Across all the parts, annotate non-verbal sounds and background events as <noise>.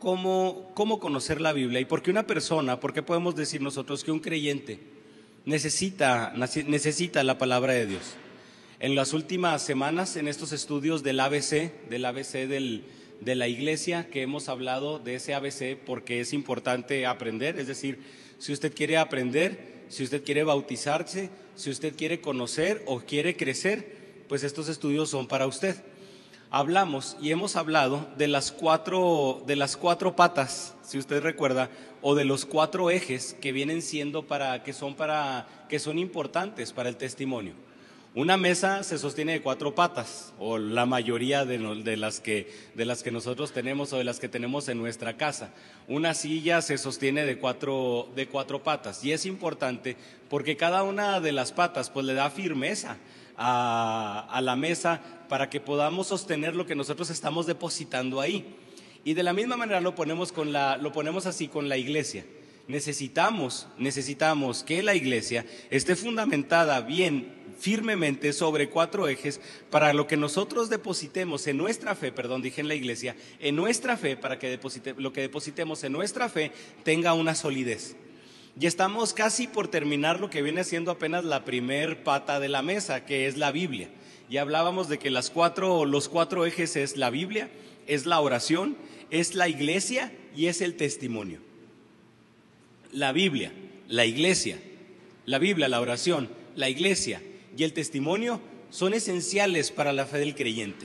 cómo, cómo conocer la Biblia y por qué una persona, por qué podemos decir nosotros que un creyente necesita, necesita la palabra de Dios. En las últimas semanas, en estos estudios del ABC, del ABC del, de la iglesia, que hemos hablado de ese ABC porque es importante aprender, es decir, si usted quiere aprender, si usted quiere bautizarse, si usted quiere conocer o quiere crecer, pues estos estudios son para usted hablamos y hemos hablado de las cuatro, de las cuatro patas, si usted recuerda, o de los cuatro ejes que vienen siendo para, que son para, que son importantes para el testimonio. Una mesa se sostiene de cuatro patas, o la mayoría de, las que, de las que nosotros tenemos o de las que tenemos en nuestra casa. Una silla se sostiene de cuatro, de cuatro patas, y es importante porque cada una de las patas pues le da firmeza a, la mesa para que podamos sostener lo que nosotros estamos depositando ahí. Y de la misma manera lo ponemos, con la, lo ponemos así con la iglesia. Necesitamos, necesitamos que la iglesia esté fundamentada bien firmemente sobre cuatro ejes para lo que nosotros depositemos en nuestra fe, perdón, dije en la iglesia, en nuestra fe, para que deposite, lo que depositemos en nuestra fe tenga una solidez. Y estamos casi por terminar lo que viene siendo apenas la primer pata de la mesa, que es la Biblia. Y hablábamos de que las cuatro, los cuatro ejes es la Biblia, es la oración, es la iglesia y es el testimonio. La Biblia, la iglesia, la Biblia, la oración, la iglesia y el testimonio son esenciales para la fe del creyente.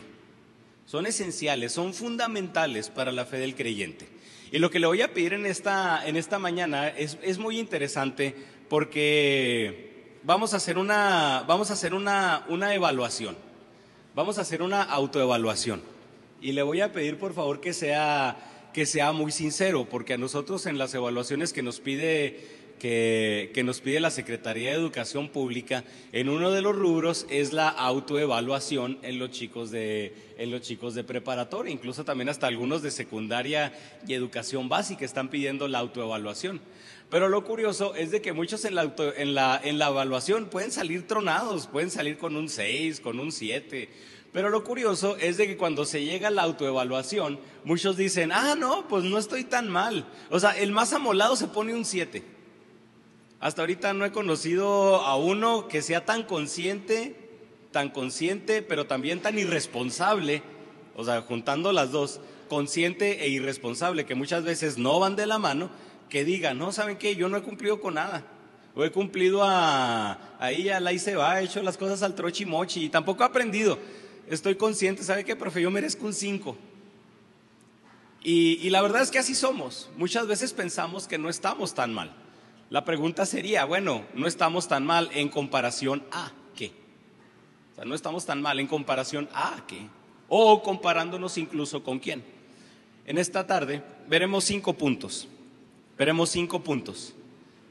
Son esenciales, son fundamentales para la fe del creyente. Y lo que le voy a pedir en esta, en esta mañana es, es muy interesante porque vamos a hacer una, vamos a hacer una, una evaluación. Vamos a hacer una autoevaluación. Y le voy a pedir, por favor, que sea, que sea muy sincero, porque a nosotros en las evaluaciones que nos pide que, nos pide la Secretaría de Educación Pública, en uno de los rubros es la autoevaluación en los chicos de, en los chicos de preparatoria, incluso también hasta algunos de secundaria y educación básica están pidiendo la autoevaluación. Pero lo curioso es de que muchos en la, en la, en la evaluación pueden salir tronados, pueden salir con un 6, con un 7. Pero lo curioso es de que cuando se llega a la autoevaluación, muchos dicen, ah, no, pues no estoy tan mal. O sea, el más amolado se pone un 7. Hasta ahorita no he conocido a uno que sea tan consciente, tan consciente, pero también tan irresponsable, o sea, juntando las dos, consciente e irresponsable, que muchas veces no van de la mano, que diga, no, ¿saben qué? Yo no he cumplido con nada. O he cumplido a, ahí a la y se va, he hecho las cosas al trochi mochi y tampoco he aprendido. Estoy consciente, ¿sabe qué, profe? Yo merezco un 5. Y, y la verdad es que así somos. Muchas veces pensamos que no estamos tan mal. La pregunta sería, bueno, no estamos tan mal en comparación a qué. O sea, no estamos tan mal en comparación a qué. O comparándonos incluso con quién. En esta tarde veremos cinco puntos Veremos cinco puntos,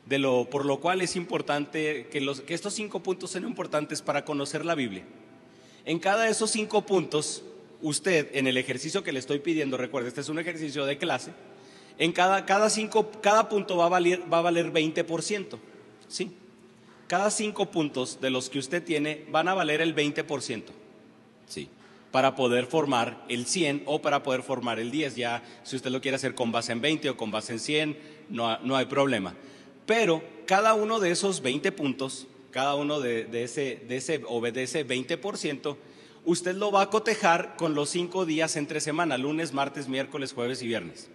de lo, por lo cual es importante que, los, que estos cinco puntos sean importantes para conocer la Biblia. En cada de esos cinco puntos, usted, en el ejercicio que le estoy pidiendo, recuerde, este es un ejercicio de clase, en cada, cada, cinco, cada punto va a valer, va a valer 20%. ¿sí? Cada cinco puntos de los que usted tiene van a valer el 20%. ¿sí? para poder formar el 100 o para poder formar el 10. Ya si usted lo quiere hacer con base en 20 o con base en 100, no, no hay problema. Pero cada uno de esos 20 puntos, cada uno de, ese, de ese, obedece 20%, usted lo va a cotejar con los cinco días entre semana, lunes, martes, miércoles, jueves y viernes.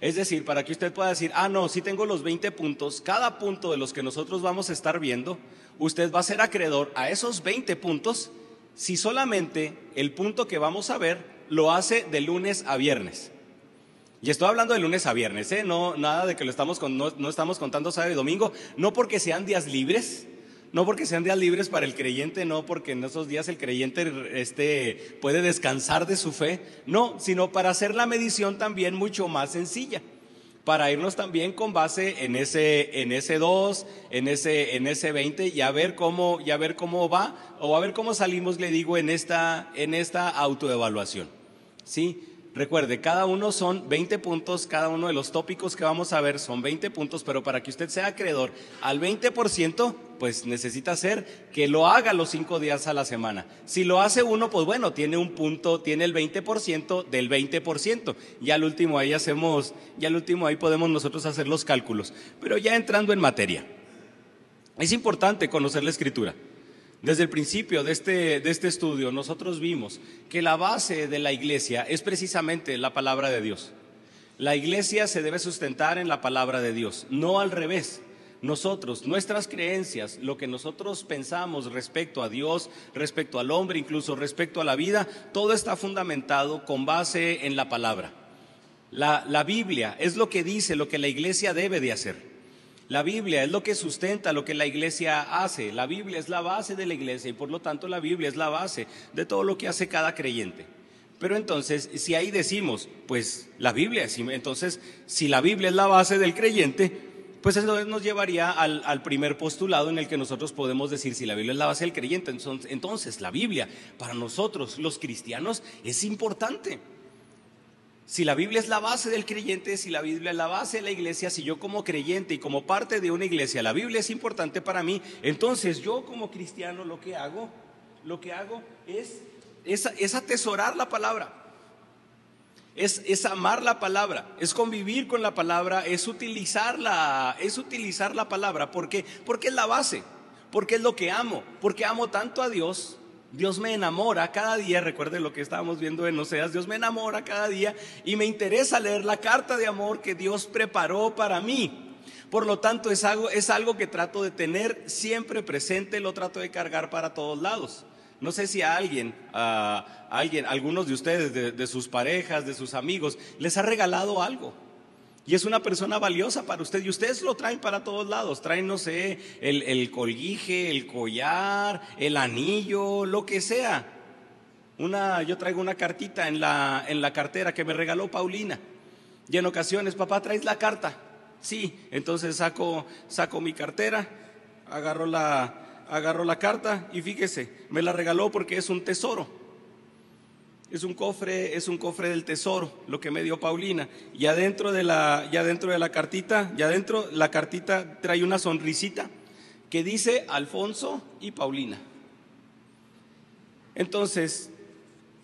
Es decir, para que usted pueda decir, ah, no, si tengo los 20 puntos, cada punto de los que nosotros vamos a estar viendo, usted va a ser acreedor a esos 20 puntos si solamente el punto que vamos a ver lo hace de lunes a viernes. Y estoy hablando de lunes a viernes, ¿eh? no nada de que lo estamos no, estamos contando sábado y domingo, no porque sean días libres, no porque sean días libres para el creyente, no porque en esos días el creyente este, puede descansar de su fe, no, sino para hacer la medición también mucho más sencilla para irnos también con base en ese, en ese 2, en ese, en ese 20 y a ver cómo, y a ver cómo va o a ver cómo salimos, le digo, en esta, en esta autoevaluación. ¿Sí? Recuerde, cada uno son 20 puntos, cada uno de los tópicos que vamos a ver son 20 puntos, pero para que usted sea acreedor al 20%, pues necesita hacer que lo haga los cinco días a la semana. Si lo hace uno, pues bueno, tiene un punto, tiene el 20% del 20%. Ya al último ahí hacemos, ya al último ahí podemos nosotros hacer los cálculos. Pero ya entrando en materia, es importante conocer la escritura. Desde el principio de este, de este estudio nosotros vimos que la base de la iglesia es precisamente la palabra de Dios. La iglesia se debe sustentar en la palabra de Dios, no al revés. Nosotros, nuestras creencias, lo que nosotros pensamos respecto a Dios, respecto al hombre, incluso respecto a la vida, todo está fundamentado con base en la palabra. La, la Biblia es lo que dice, lo que la iglesia debe de hacer. La Biblia es lo que sustenta lo que la iglesia hace. La Biblia es la base de la iglesia y por lo tanto la Biblia es la base de todo lo que hace cada creyente. Pero entonces, si ahí decimos, pues la Biblia, entonces, si la Biblia es la base del creyente, pues eso nos llevaría al, primer postulado en el que nosotros podemos decir, si la Biblia es la base del creyente, entonces la Biblia para nosotros los cristianos es importante. Si la Biblia es la base del creyente, si la Biblia es la base de la iglesia, si yo como creyente y como parte de una iglesia, la Biblia es importante para mí, entonces yo como cristiano lo que hago, lo que hago es, es, atesorar la palabra. Es, es, amar la palabra, es convivir con la palabra, es utilizarla, es utilizar la palabra. ¿Por qué? Porque es la base, porque es lo que amo, porque amo tanto a Dios Dios me enamora cada día, recuerde lo que estábamos viendo en Oseas, Dios me enamora cada día y me interesa leer la carta de amor que Dios preparó para mí. Por lo tanto, es algo, es algo que trato de tener siempre presente, lo trato de cargar para todos lados. No sé si a alguien, a alguien, algunos de ustedes, de, de sus parejas, de sus amigos, les ha regalado algo y es una persona valiosa para usted y ustedes lo traen para todos lados, traen, no sé, el, colguije, el collar, el anillo, lo que sea. Una, yo traigo una cartita en la, en la cartera que me regaló Paulina. Y en ocasiones, papá, ¿traes la carta? Sí, entonces saco, saco mi cartera, agarro la, agarro la carta y fíjese, me la regaló porque es un tesoro. Es un cofre, es un cofre del tesoro, lo que me dio Paulina. Y adentro de la, ya dentro de la cartita, ya adentro la cartita trae una sonrisita que dice Alfonso y Paulina. Entonces,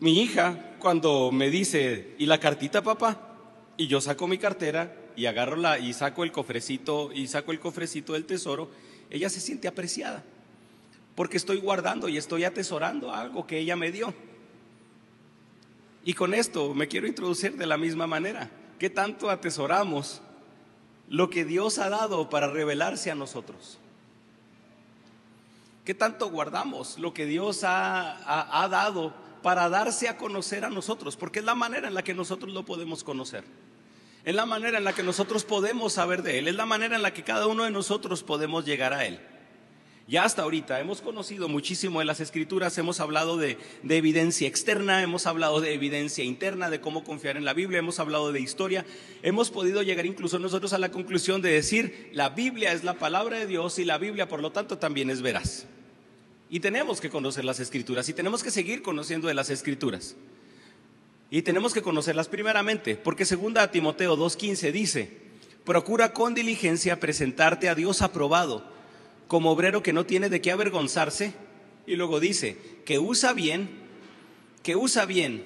mi hija, cuando me dice, ¿y la cartita, papá? Y yo saco mi cartera y agarro la, y saco el cofrecito, y saco el cofrecito del tesoro, ella se siente apreciada. Porque estoy guardando y estoy atesorando algo que ella me dio. Y con esto me quiero introducir de la misma manera. ¿Qué tanto atesoramos lo que Dios ha dado para revelarse a nosotros? ¿Qué tanto guardamos lo que Dios ha, ha, dado para darse a conocer a nosotros? Porque es la manera en la que nosotros lo podemos conocer. Es la manera en la que nosotros podemos saber de Él. Es la manera en la que cada uno de nosotros podemos llegar a Él. Ya hasta ahorita hemos conocido muchísimo de las escrituras, hemos hablado de, evidencia externa, hemos hablado de evidencia interna, de cómo confiar en la Biblia, hemos hablado de historia, hemos podido llegar incluso nosotros a la conclusión de decir, la Biblia es la palabra de Dios y la Biblia por lo tanto también es veraz. Y tenemos que conocer las escrituras y tenemos que seguir conociendo de las escrituras. Y tenemos que conocerlas primeramente, porque segunda Timoteo 2.15 dice, procura con diligencia presentarte a Dios aprobado como obrero que no tiene de qué avergonzarse. Y luego dice, que usa bien, que usa bien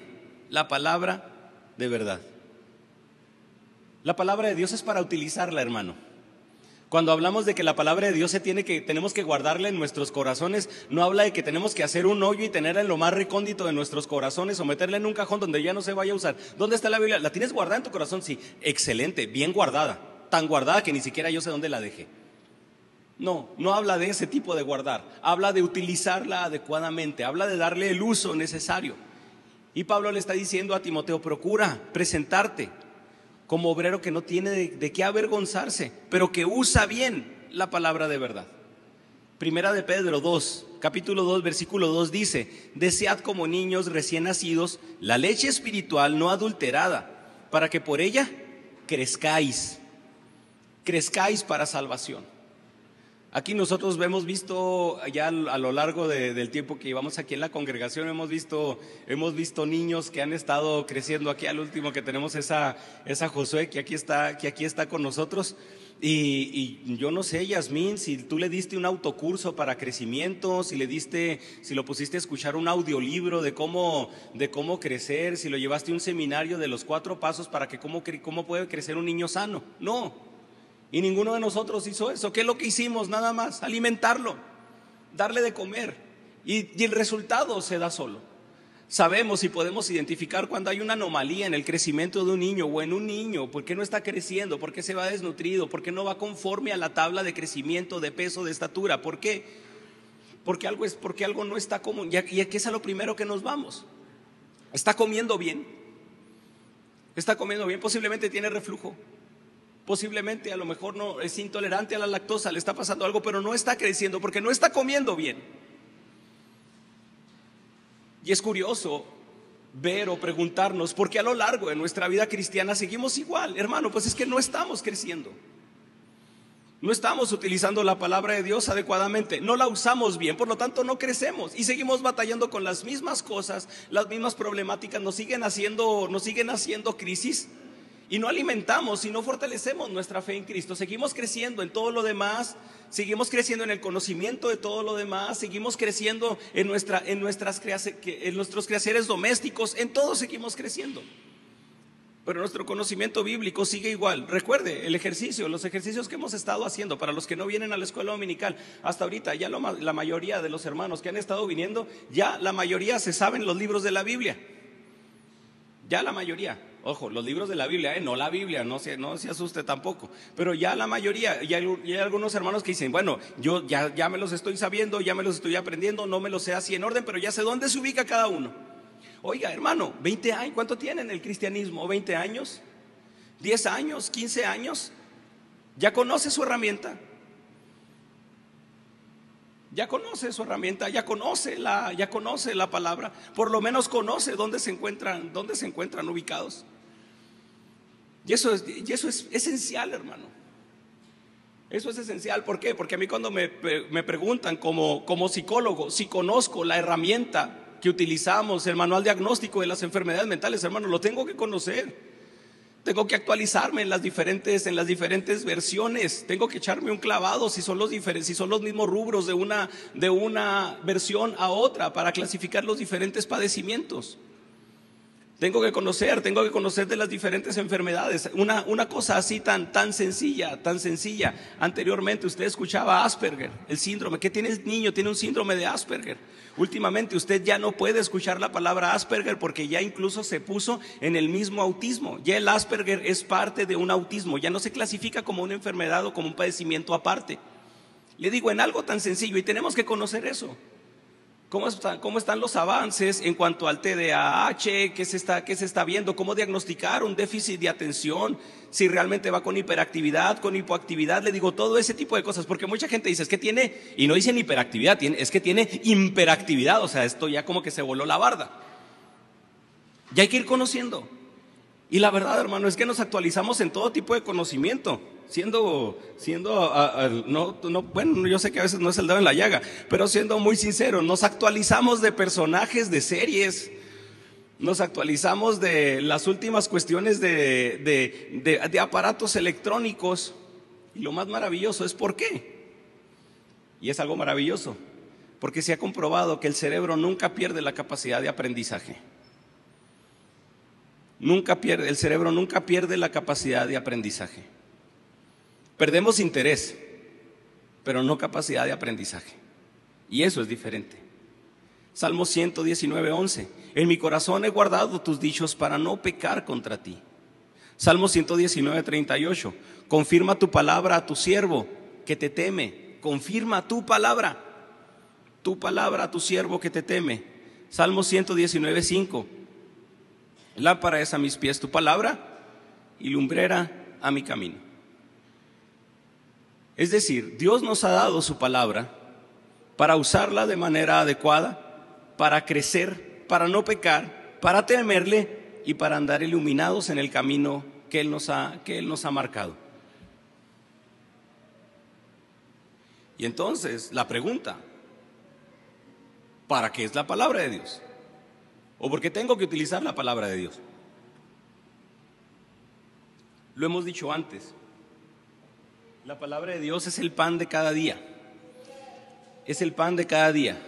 la palabra de verdad. La palabra de Dios es para utilizarla, hermano. Cuando hablamos de que la palabra de Dios se tiene que, tenemos que guardarla en nuestros corazones, no habla de que tenemos que hacer un hoyo y tenerla en lo más recóndito de nuestros corazones o meterla en un cajón donde ya no se vaya a usar. ¿Dónde está la Biblia? ¿La tienes guardada en tu corazón? Sí, excelente, bien guardada. Tan guardada que ni siquiera yo sé dónde la dejé. No, no habla de ese tipo de guardar, habla de utilizarla adecuadamente, habla de darle el uso necesario. Y Pablo le está diciendo a Timoteo, procura presentarte como obrero que no tiene de, qué avergonzarse, pero que usa bien la palabra de verdad. Primera de Pedro 2, capítulo 2, versículo 2 dice, desead como niños recién nacidos la leche espiritual no adulterada, para que por ella crezcáis, crezcáis para salvación. Aquí nosotros hemos visto, ya a lo largo del tiempo que llevamos aquí en la congregación, hemos visto, hemos visto niños que han estado creciendo aquí. Al último que tenemos esa, esa Josué que aquí está, que aquí está con nosotros. Y, y, yo no sé, Yasmín, si tú le diste un autocurso para crecimiento, si le diste, si lo pusiste a escuchar un audiolibro de cómo, de cómo crecer, si lo llevaste a un seminario de los cuatro pasos para que cómo, cómo puede crecer un niño sano. No, y ninguno de nosotros hizo eso. ¿Qué es lo que hicimos? Nada más, alimentarlo, darle de comer. Y, el resultado se da solo. Sabemos y podemos identificar cuando hay una anomalía en el crecimiento de un niño o en un niño, por qué no está creciendo, por qué se va desnutrido, por qué no va conforme a la tabla de crecimiento, de peso, de estatura. ¿Por qué? Porque algo, es, porque algo no está común. Y aquí es a lo primero que nos vamos. Está comiendo bien. Está comiendo bien, posiblemente tiene reflujo posiblemente a lo mejor no es intolerante a la lactosa, le está pasando algo, pero no está creciendo porque no está comiendo bien. Y es curioso ver o preguntarnos por qué a lo largo de nuestra vida cristiana seguimos igual. Hermano, pues es que no estamos creciendo. No estamos utilizando la palabra de Dios adecuadamente, no la usamos bien, por lo tanto no crecemos y seguimos batallando con las mismas cosas, las mismas problemáticas, nos siguen haciendo, nos siguen haciendo crisis y no alimentamos y no fortalecemos nuestra fe en Cristo. Seguimos creciendo en todo lo demás, seguimos creciendo en el conocimiento de todo lo demás, seguimos creciendo en, nuestra, en, nuestras, en nuestros quehaceres domésticos, en todo seguimos creciendo. Pero nuestro conocimiento bíblico sigue igual. Recuerde el ejercicio, los ejercicios que hemos estado haciendo para los que no vienen a la escuela dominical. Hasta ahorita ya la mayoría de los hermanos que han estado viniendo, ya la mayoría se saben los libros de la Biblia. Ya la mayoría. Ojo, los libros de la Biblia, ¿eh? no la Biblia, no se, no se asuste tampoco. Pero ya la mayoría, y hay, algunos hermanos que dicen, bueno, yo ya, ya me los estoy sabiendo, ya me los estoy aprendiendo, no me los sé así en orden, pero ya sé dónde se ubica cada uno. Oiga, hermano, 20 años, ¿cuánto tienen el cristianismo? ¿20 años? ¿10 años? ¿15 años? ¿Ya conoce su herramienta? Ya conoce su herramienta, ya conoce la, ya conoce la palabra, por lo menos conoce dónde se encuentran, dónde se encuentran ubicados. Y eso es, y eso es esencial, hermano. Eso es esencial. ¿Por qué? Porque a mí cuando me, me preguntan como, como psicólogo si conozco la herramienta que utilizamos, el manual diagnóstico de las enfermedades mentales, hermano, lo tengo que conocer. Tengo que actualizarme en las diferentes, en las diferentes versiones. Tengo que echarme un clavado si son los si son los mismos rubros de una, de una versión a otra para clasificar los diferentes padecimientos. Tengo que conocer, tengo que conocer de las diferentes enfermedades. Una, una cosa así tan, tan sencilla, tan sencilla. Anteriormente usted escuchaba Asperger, el síndrome. ¿Qué tiene el niño? Tiene un síndrome de Asperger. Últimamente usted ya no puede escuchar la palabra Asperger porque ya incluso se puso en el mismo autismo. Ya el Asperger es parte de un autismo. Ya no se clasifica como una enfermedad o como un padecimiento aparte. Le digo en algo tan sencillo y tenemos que conocer eso. ¿Cómo, están los avances en cuanto al TDAH? ¿Qué se, está, ¿Qué se está viendo? ¿Cómo diagnosticar un déficit de atención? Si realmente va con hiperactividad, con hipoactividad. Le digo todo ese tipo de cosas, porque mucha gente dice, es que tiene, y no dicen hiperactividad, es que tiene hiperactividad. O sea, esto ya como que se voló la barda. Ya hay que ir conociendo. Y la verdad, hermano, es que nos actualizamos en todo tipo de conocimiento siendo, siendo, no, no, bueno, yo sé que a veces no es el dedo en la llaga, pero siendo muy sincero, nos actualizamos de personajes de series, nos actualizamos de las últimas cuestiones de, de, aparatos electrónicos. Y lo más maravilloso es por qué. Y es algo maravilloso, porque se ha comprobado que el cerebro nunca pierde la capacidad de aprendizaje. Nunca pierde, el cerebro nunca pierde la capacidad de aprendizaje. Perdemos interés, pero no capacidad de aprendizaje. Y eso es diferente. Salmo 119, 11. En mi corazón he guardado tus dichos para no pecar contra ti. Salmo 119, 38. Confirma tu palabra a tu siervo que te teme. Confirma tu palabra. Tu palabra a tu siervo que te teme. Salmo 119, 5. Lámpara es a mis pies tu palabra y lumbrera a mi camino. Es decir, Dios nos ha dado su palabra para usarla de manera adecuada, para crecer, para no pecar, para temerle y para andar iluminados en el camino que Él nos ha, que Él nos ha marcado. Y entonces, la pregunta, ¿para qué es la palabra de Dios? ¿O por qué tengo que utilizar la palabra de Dios? Lo hemos dicho antes, la palabra de Dios es el pan de cada día. Es el pan de cada día.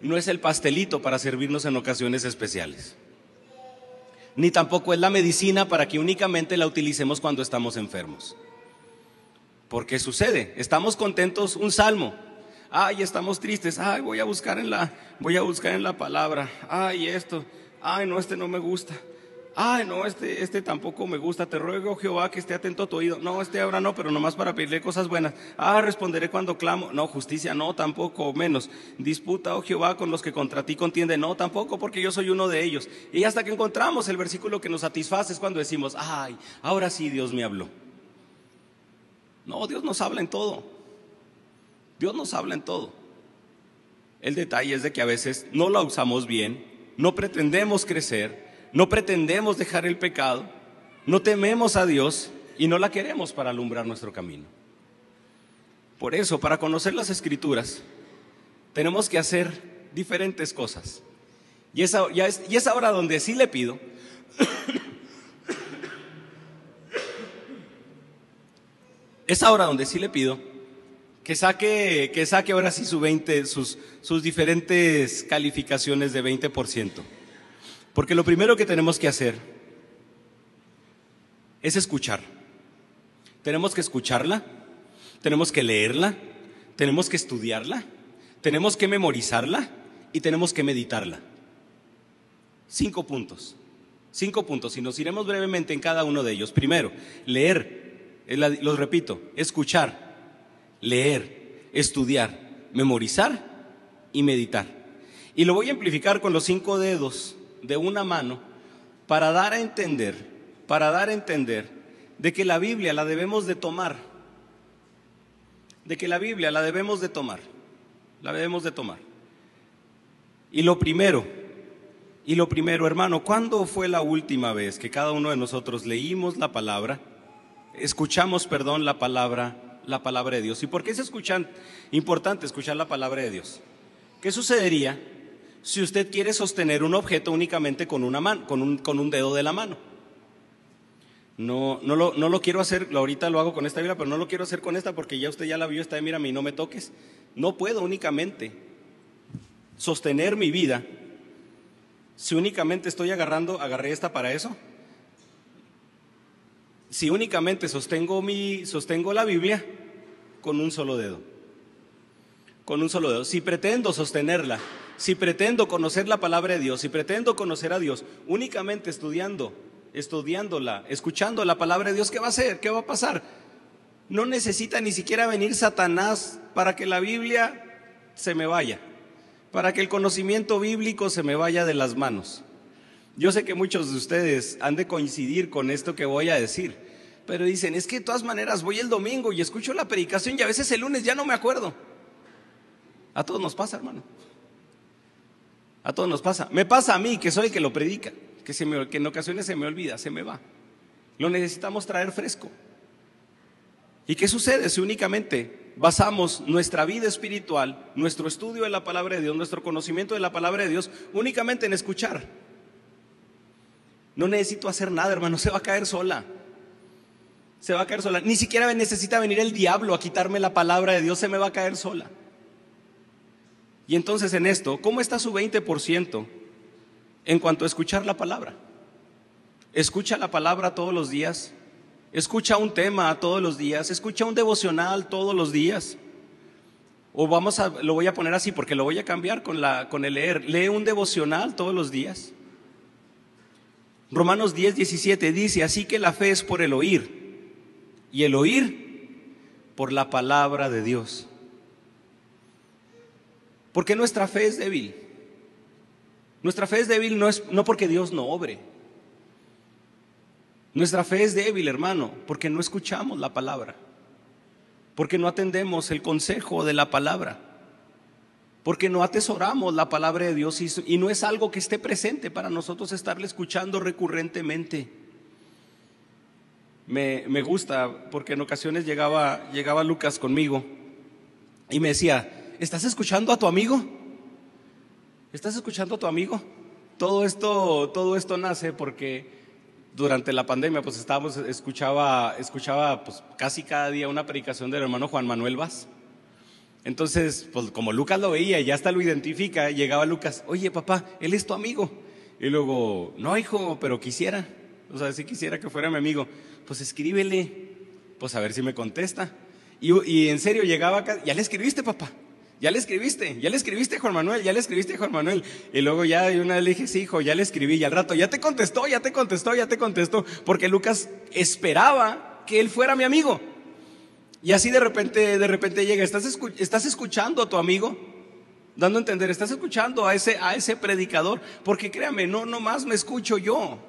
No es el pastelito para servirnos en ocasiones especiales. Ni tampoco es la medicina para que únicamente la utilicemos cuando estamos enfermos. Porque sucede, estamos contentos, un salmo. Ay, estamos tristes. Ay, voy a buscar en la voy a buscar en la palabra. Ay, esto. Ay, no, este no me gusta. Ay, no, este, este tampoco me gusta. Te ruego, Jehová, que esté atento a tu oído. No, este ahora no, pero nomás para pedirle cosas buenas. Ah, responderé cuando clamo. No, justicia, no, tampoco, menos. Disputa, oh Jehová, con los que contra ti contienden. No, tampoco, porque yo soy uno de ellos. Y hasta que encontramos el versículo que nos satisface es cuando decimos, ay, ahora sí Dios me habló. No, Dios nos habla en todo. Dios nos habla en todo. El detalle es de que a veces no la usamos bien, no pretendemos crecer, no pretendemos dejar el pecado, no tememos a Dios y no la queremos para alumbrar nuestro camino. Por eso, para conocer las escrituras, tenemos que hacer diferentes cosas. Y es, y es ahora donde sí le pido <coughs> Es ahora donde sí le pido que saque, que saque ahora sí su 20, sus, sus diferentes calificaciones de 20%. Porque lo primero que tenemos que hacer es escuchar. Tenemos que escucharla, tenemos que leerla, tenemos que estudiarla, tenemos que memorizarla y tenemos que meditarla. Cinco puntos. Cinco puntos. Y nos iremos brevemente en cada uno de ellos. Primero, leer los repito, escuchar, leer, estudiar, memorizar y meditar. Y lo voy a amplificar con los cinco dedos de una mano para dar a entender, para dar a entender de que la Biblia la debemos de tomar, de que la Biblia la debemos de tomar, la debemos de tomar. Y lo primero, y lo primero, hermano, ¿cuándo fue la última vez que cada uno de nosotros leímos la palabra? escuchamos, perdón, la palabra, la palabra de Dios. ¿Y por qué es escuchan, importante escuchar la palabra de Dios? ¿Qué sucedería si usted quiere sostener un objeto únicamente con una mano, con un, con un dedo de la mano? No, no, lo, no lo quiero hacer, ahorita lo hago con esta Biblia, pero no lo quiero hacer con esta porque ya usted ya la vio, está de mira, y no me toques. No puedo únicamente sostener mi vida si únicamente estoy agarrando, agarré esta para eso si únicamente sostengo, mi, sostengo la Biblia con un solo dedo. Con un solo dedo. Si pretendo sostenerla, si pretendo conocer la palabra de Dios, si pretendo conocer a Dios únicamente estudiando, estudiándola, escuchando la palabra de Dios, ¿qué va a hacer? ¿Qué va a pasar? No necesita ni siquiera venir Satanás para que la Biblia se me vaya, para que el conocimiento bíblico se me vaya de las manos. Yo sé que muchos de ustedes han de coincidir con esto que voy a decir, pero dicen, es que de todas maneras voy el domingo y escucho la predicación y a veces el lunes ya no me acuerdo. A todos nos pasa, hermano. A todos nos pasa. Me pasa a mí, que soy el que lo predica, que, en ocasiones se me olvida, se me va. Lo necesitamos traer fresco. ¿Y qué sucede si únicamente basamos nuestra vida espiritual, nuestro estudio de la palabra de Dios, nuestro conocimiento de la palabra de Dios, únicamente en escuchar? No necesito hacer nada, hermano, se va a caer sola. Se va a caer sola. Ni siquiera necesita venir el diablo a quitarme la palabra de Dios, se me va a caer sola. Y entonces en esto, ¿cómo está su 20% en cuanto a escuchar la palabra? Escucha la palabra todos los días, escucha un tema todos los días, escucha un devocional todos los días. O vamos a, lo voy a poner así porque lo voy a cambiar con, la, con el leer. Lee un devocional todos los días. Romanos 10, 17 dice, así que la fe es por el oír y el oír por la palabra de Dios. Porque nuestra fe es débil. Nuestra fe es débil no, es, no porque Dios no obre. Nuestra fe es débil, hermano, porque no escuchamos la palabra. Porque no atendemos el consejo de la palabra porque no atesoramos la palabra de Dios y, no es algo que esté presente para nosotros estarle escuchando recurrentemente. Me, gusta porque en ocasiones llegaba, llegaba Lucas conmigo y me decía, ¿estás escuchando a tu amigo? ¿Estás escuchando a tu amigo? Todo esto, todo esto nace porque durante la pandemia pues estábamos, escuchaba, escuchaba pues, casi cada día una predicación del hermano Juan Manuel Vaz. Entonces, pues como Lucas lo veía y ya hasta lo identifica, llegaba Lucas, oye papá, él es tu amigo. Y luego, no hijo, pero quisiera, o sea, si quisiera que fuera mi amigo, pues escríbele, pues a ver si me contesta. Y, y en serio llegaba ya le escribiste papá, ya le escribiste, ya le escribiste Juan Manuel, ya le escribiste Juan Manuel. Y luego ya una vez le dije, sí hijo, ya le escribí y al rato, ya te contestó, ya te contestó, ya te contestó, porque Lucas esperaba que él fuera mi amigo. Y así de repente, de repente llega, ¿estás, estás escuchando a tu amigo? Dando a entender, estás escuchando a ese, a ese predicador, porque créame, no nomás me escucho yo.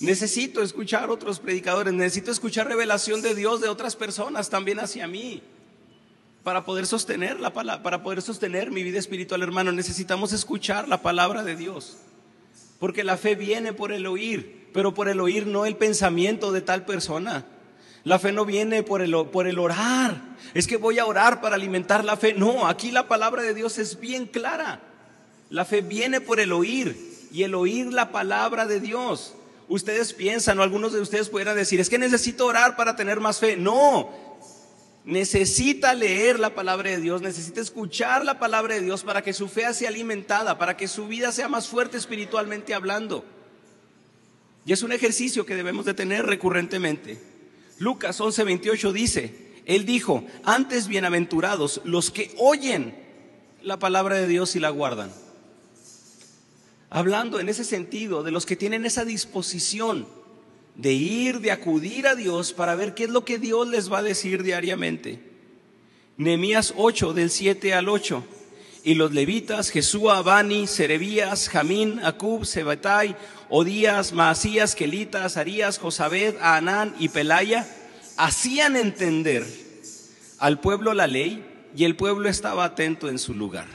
Necesito escuchar otros predicadores, necesito escuchar revelación de Dios de otras personas también hacia mí. Para poder sostener la palabra, para poder sostener mi vida espiritual, hermano, necesitamos escuchar la palabra de Dios. Porque la fe viene por el oír, pero por el oír no el pensamiento de tal persona. La fe no viene por el, por el orar. Es que voy a orar para alimentar la fe. No, aquí la palabra de Dios es bien clara. La fe viene por el oír y el oír la palabra de Dios. Ustedes piensan, o algunos de ustedes pudieran decir, es que necesito orar para tener más fe. No, necesita leer la palabra de Dios, necesita escuchar la palabra de Dios para que su fe sea alimentada, para que su vida sea más fuerte espiritualmente hablando. Y es un ejercicio que debemos de tener recurrentemente. Lucas 11:28 dice, Él dijo, antes bienaventurados los que oyen la palabra de Dios y la guardan. Hablando en ese sentido de los que tienen esa disposición de ir, de acudir a Dios para ver qué es lo que Dios les va a decir diariamente. Nehemías 8 del 7 al 8. Y los levitas, Jesúa, Bani, Serebías, Jamín, Acub, Sebatai, Odías, Maasías, Kelitas, Arías, Josabed, Anán y Pelaya, hacían entender al pueblo la ley y el pueblo estaba atento en su lugar.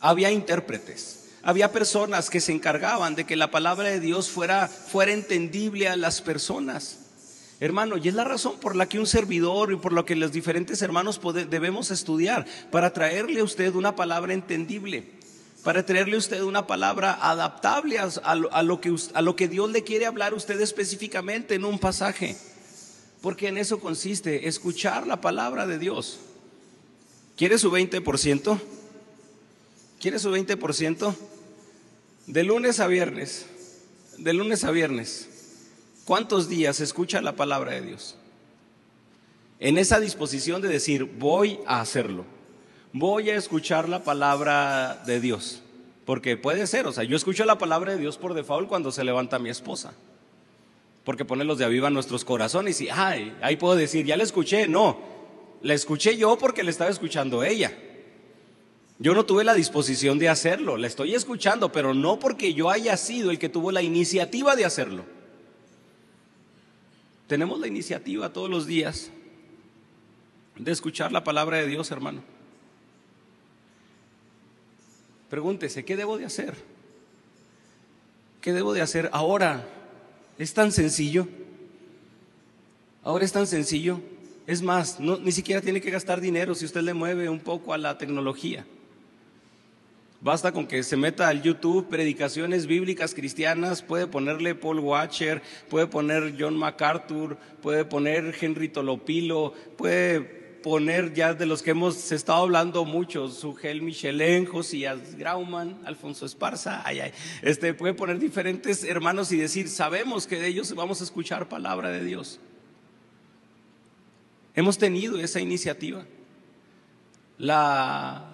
Había intérpretes, había personas que se encargaban de que la palabra de Dios fuera, fuera entendible a las personas. Hermano, y es la razón por la que un servidor y por lo que los diferentes hermanos debemos estudiar, para traerle a usted una palabra entendible, para traerle a usted una palabra adaptable a, lo, que, a lo que Dios le quiere hablar a usted específicamente en un pasaje. Porque en eso consiste, escuchar la palabra de Dios. ¿Quiere su 20%? ¿Quiere su 20%? De lunes a viernes, de lunes a viernes, ¿Cuántos días escucha la palabra de Dios? En esa disposición de decir, voy a hacerlo, voy a escuchar la palabra de Dios. Porque puede ser, o sea, yo escucho la palabra de Dios por default cuando se levanta mi esposa. Porque pone los de aviva nuestros corazones y, ay, ahí puedo decir, ya la escuché. No, la escuché yo porque le estaba escuchando ella. Yo no tuve la disposición de hacerlo, la estoy escuchando, pero no porque yo haya sido el que tuvo la iniciativa de hacerlo. Tenemos la iniciativa todos los días de escuchar la palabra de Dios, hermano. Pregúntese, ¿qué debo de hacer? ¿Qué debo de hacer ahora? ¿Es tan sencillo? Ahora es tan sencillo. Es más, no, ni siquiera tiene que gastar dinero si usted le mueve un poco a la tecnología. Basta con que se meta al YouTube predicaciones bíblicas cristianas, puede ponerle Paul Watcher, puede poner John MacArthur, puede poner Henry Tolopilo, puede poner ya de los que hemos estado hablando mucho, Sugel Michelén, Josías Grauman, Alfonso Esparza, ay, ay, este, puede poner diferentes hermanos y decir, sabemos que de ellos vamos a escuchar palabra de Dios. Hemos tenido esa iniciativa. La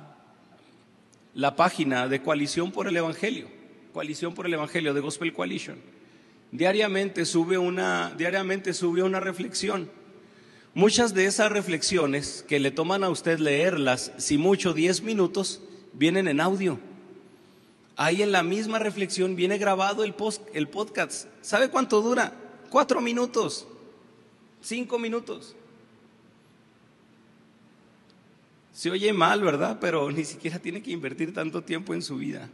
la página de Coalición por el Evangelio, Coalición por el Evangelio de Gospel Coalition. Diariamente sube una, diariamente sube una reflexión. Muchas de esas reflexiones que le toman a usted leerlas, si mucho 10 minutos, vienen en audio. Ahí en la misma reflexión viene grabado el, post, el podcast. ¿Sabe cuánto dura? Cuatro minutos, cinco minutos. Se oye mal, ¿verdad? Pero ni siquiera tiene que invertir tanto tiempo en su vida.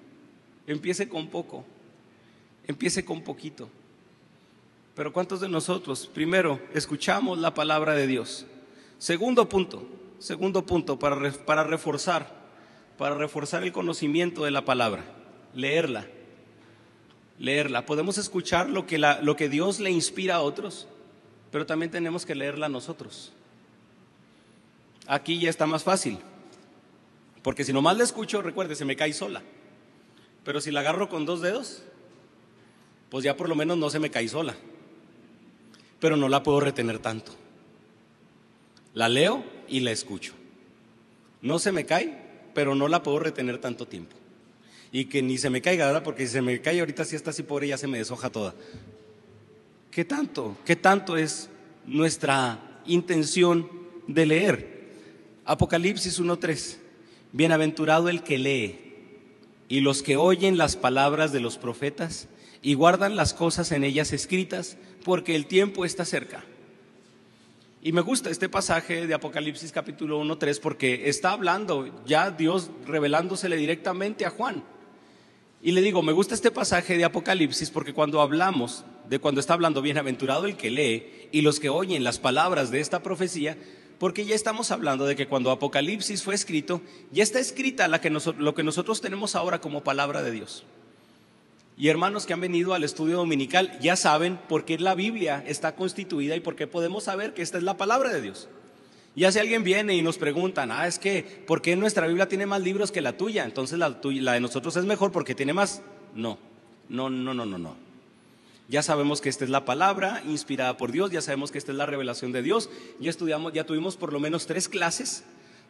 Empiece con poco, empiece con poquito. Pero ¿cuántos de nosotros, primero, escuchamos la palabra de Dios? Segundo punto, segundo punto para, para reforzar, para reforzar el conocimiento de la palabra, leerla. Leerla. Podemos escuchar lo que, lo que Dios le inspira a otros, pero también tenemos que leerla nosotros. Aquí ya está más fácil, porque si nomás la escucho, recuerde, se me cae sola. Pero si la agarro con dos dedos, pues ya por lo menos no se me cae sola. Pero no la puedo retener tanto. La leo y la escucho. No se me cae, pero no la puedo retener tanto tiempo. Y que ni se me caiga, ¿verdad? Porque si se me cae ahorita si está así pobre ya se me deshoja toda. ¿Qué tanto? ¿Qué tanto es nuestra intención de leer? Apocalipsis 1.3. Bienaventurado el que lee y los que oyen las palabras de los profetas y guardan las cosas en ellas escritas, porque el tiempo está cerca. Y me gusta este pasaje de Apocalipsis capítulo 1, 3 porque está hablando ya Dios revelándosele directamente a Juan. Y le digo, me gusta este pasaje de Apocalipsis porque cuando hablamos de cuando está hablando bienaventurado el que lee y los que oyen las palabras de esta profecía, porque ya estamos hablando de que cuando Apocalipsis fue escrito, ya está escrita la que lo que nosotros tenemos ahora como palabra de Dios. Y hermanos que han venido al estudio dominical ya saben por qué la Biblia está constituida y por qué podemos saber que esta es la palabra de Dios. Ya si alguien viene y nos preguntan, ah, es que, ¿por qué nuestra Biblia tiene más libros que la tuya? Entonces la, la de nosotros es mejor porque tiene más. No, no, no, no, no, no. Ya sabemos que esta es la palabra inspirada por Dios, ya sabemos que esta es la revelación de Dios, ya estudiamos, ya tuvimos por lo menos tres clases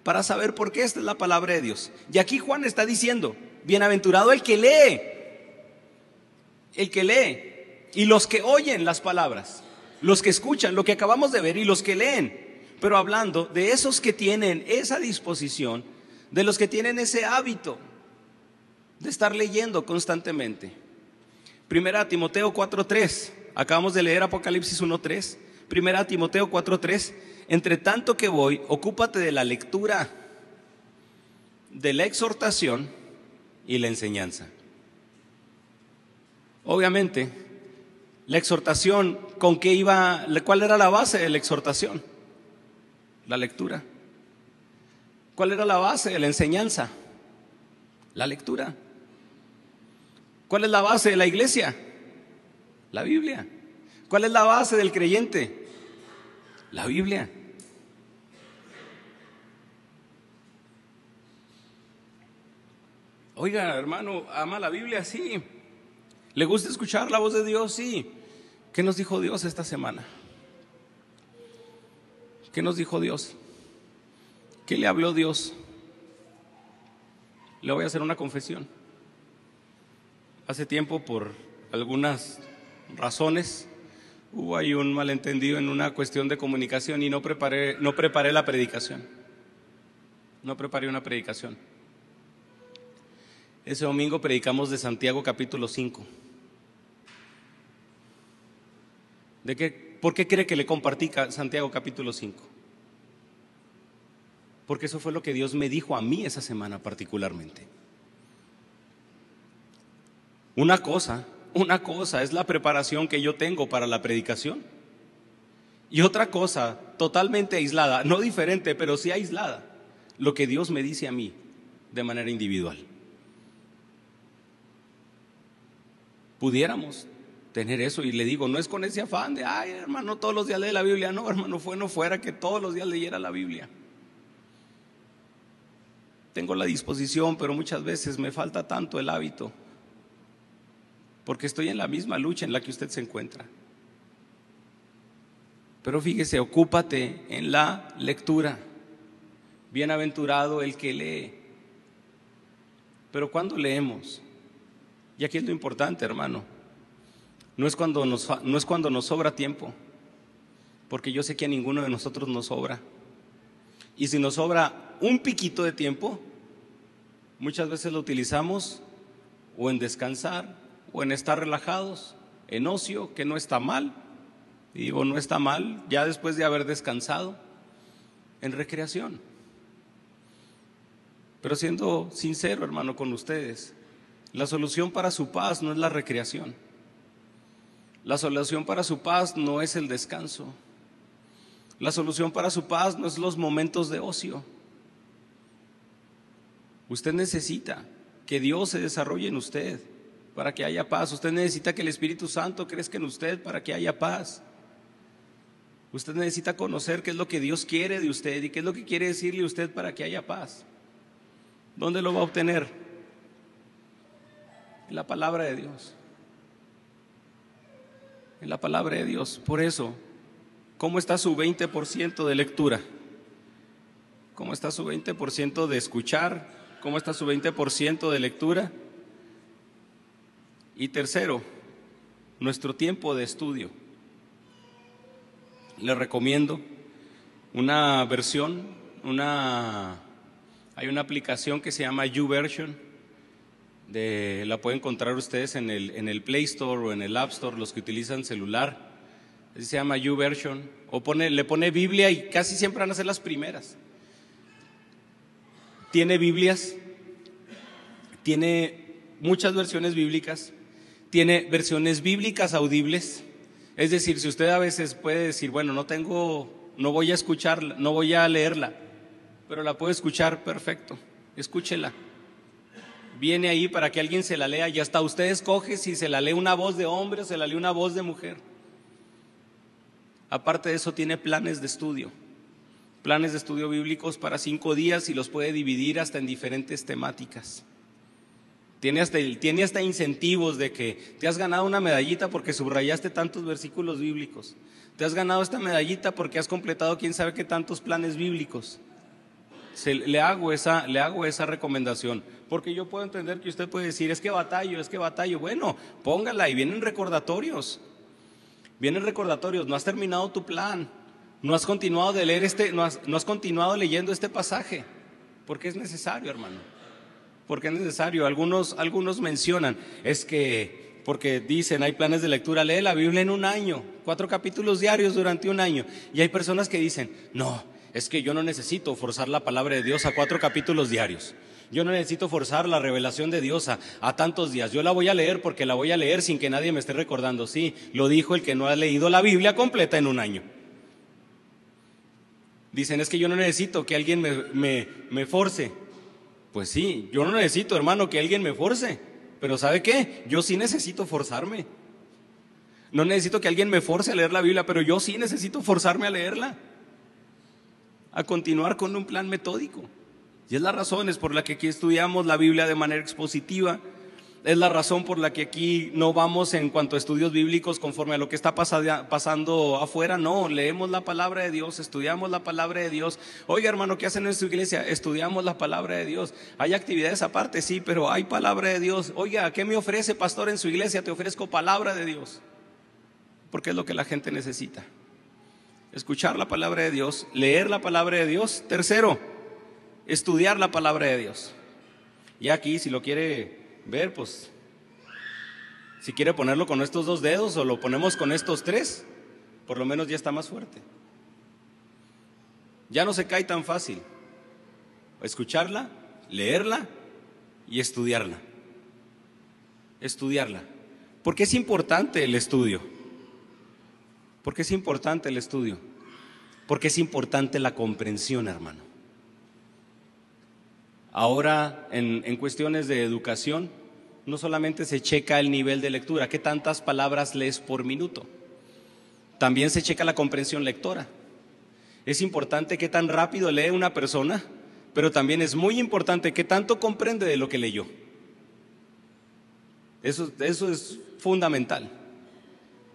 para saber por qué esta es la palabra de Dios. Y aquí Juan está diciendo, bienaventurado el que lee, el que lee y los que oyen las palabras, los que escuchan lo que acabamos de ver y los que leen, pero hablando de esos que tienen esa disposición, de los que tienen ese hábito de estar leyendo constantemente. Primera Timoteo 4:3, acabamos de leer Apocalipsis 1:3. Primera Timoteo 4:3, entre tanto que voy, ocúpate de la lectura, de la exhortación y la enseñanza. Obviamente, la exhortación, ¿con qué iba? ¿Cuál era la base de la exhortación? La lectura. ¿Cuál era la base de la enseñanza? La lectura. ¿Cuál es la base de la iglesia? La Biblia. ¿Cuál es la base del creyente? La Biblia. Oiga, hermano, ama la Biblia, sí. ¿Le gusta escuchar la voz de Dios? Sí. ¿Qué nos dijo Dios esta semana? ¿Qué nos dijo Dios? ¿Qué le habló Dios? Le voy a hacer una confesión. Hace tiempo, por algunas razones, hubo ahí un malentendido en una cuestión de comunicación y no preparé, no preparé la predicación. No preparé una predicación. Ese domingo predicamos de Santiago capítulo 5. ¿De qué, ¿Por qué cree que le compartí Santiago capítulo 5? Porque eso fue lo que Dios me dijo a mí esa semana particularmente. Una cosa, una cosa es la preparación que yo tengo para la predicación. Y otra cosa, totalmente aislada, no diferente, pero sí aislada, lo que Dios me dice a mí de manera individual. Pudiéramos tener eso. Y le digo, no es con ese afán de, ay, hermano, todos los días lee la Biblia. No, hermano, fue no fuera que todos los días leyera la Biblia. Tengo la disposición, pero muchas veces me falta tanto el hábito. Porque estoy en la misma lucha en la que usted se encuentra. Pero fíjese, ocúpate en la lectura. Bienaventurado el que lee. Pero cuando leemos, y aquí es lo importante, hermano, no es cuando nos, no es cuando nos sobra tiempo, porque yo sé que a ninguno de nosotros nos sobra. Y si nos sobra un piquito de tiempo, muchas veces lo utilizamos o en descansar, o en estar relajados, en ocio, que no está mal. Y digo, no está mal, ya después de haber descansado, en recreación. Pero siendo sincero, hermano, con ustedes, la solución para su paz no es la recreación. La solución para su paz no es el descanso. La solución para su paz no es los momentos de ocio. Usted necesita que Dios se desarrolle en usted para que haya paz. Usted necesita que el Espíritu Santo crezca en usted para que haya paz. Usted necesita conocer qué es lo que Dios quiere de usted y qué es lo que quiere decirle usted para que haya paz. ¿Dónde lo va a obtener? En la palabra de Dios. En la palabra de Dios. Por eso, ¿cómo está su 20% de lectura? ¿Cómo está su 20% de escuchar? ¿Cómo está su 20% de lectura? Y tercero, nuestro tiempo de estudio. Les recomiendo una versión, una, hay una aplicación que se llama YouVersion, la pueden encontrar ustedes en el, en el Play Store o en el App Store, los que utilizan celular, se llama YouVersion, o pone, le pone Biblia y casi siempre van a ser las primeras. Tiene Biblias, tiene muchas versiones bíblicas, tiene versiones bíblicas audibles. Es decir, si usted a veces puede decir, bueno, no tengo, no voy a escucharla, no voy a leerla, pero la puedo escuchar, perfecto, escúchela. Viene ahí para que alguien se la lea y hasta usted escoge si se la lee una voz de hombre o se la lee una voz de mujer. Aparte de eso, tiene planes de estudio planes de estudio bíblicos para cinco días y los puede dividir hasta en diferentes temáticas. Tiene hasta, tiene hasta incentivos de que te has ganado una medallita porque subrayaste tantos versículos bíblicos. Te has ganado esta medallita porque has completado quién sabe qué tantos planes bíblicos. le, hago esa, le hago esa recomendación. Porque yo puedo entender que usted puede decir, es que batallo, es que batallo. Bueno, póngala y vienen recordatorios. Vienen recordatorios, no has terminado tu plan no has continuado de leer este, no has, no has continuado leyendo este pasaje, porque es necesario, hermano. Porque es necesario. Algunos, algunos mencionan, es que, porque dicen, hay planes de lectura, lee la Biblia en un año, cuatro capítulos diarios durante un año. Y hay personas que dicen, no, es que yo no necesito forzar la palabra de Dios a cuatro capítulos diarios. Yo no necesito forzar la revelación de Dios a, tantos días. Yo la voy a leer porque la voy a leer sin que nadie me esté recordando. Sí, lo dijo el que no ha leído la Biblia completa en un año. Dicen, es que yo no necesito que alguien me, me, force. Pues sí, yo no necesito, hermano, que alguien me force. Pero ¿sabe qué? Yo sí necesito forzarme. No necesito que alguien me force a leer la Biblia, pero yo sí necesito forzarme a leerla. A continuar con un plan metódico. Y es la razón, es por la que aquí estudiamos la Biblia de manera expositiva es la razón por la que aquí no vamos en cuanto a estudios bíblicos conforme a lo que está pasando afuera. No, leemos la palabra de Dios, estudiamos la palabra de Dios. Oiga, hermano, ¿qué hacen en su iglesia? Estudiamos la palabra de Dios. Hay actividades aparte, sí, pero hay palabra de Dios. Oiga, ¿qué me ofrece, pastor, en su iglesia? Te ofrezco palabra de Dios. Porque es lo que la gente necesita. Escuchar la palabra de Dios, leer la palabra de Dios. Tercero, estudiar la palabra de Dios. Y aquí, si lo quiere ver, pues, si quiere ponerlo con estos dos dedos o lo ponemos con estos tres, por lo menos ya está más fuerte. Ya no se cae tan fácil. Escucharla, leerla y estudiarla. Estudiarla. ¿Por qué es importante el estudio? ¿Por qué es importante el estudio? Porque es importante la comprensión, hermano. Ahora, en, cuestiones de educación, no solamente se checa el nivel de lectura, qué tantas palabras lees por minuto, también se checa la comprensión lectora. Es importante qué tan rápido lee una persona, pero también es muy importante qué tanto comprende de lo que leyó. Eso, eso es fundamental.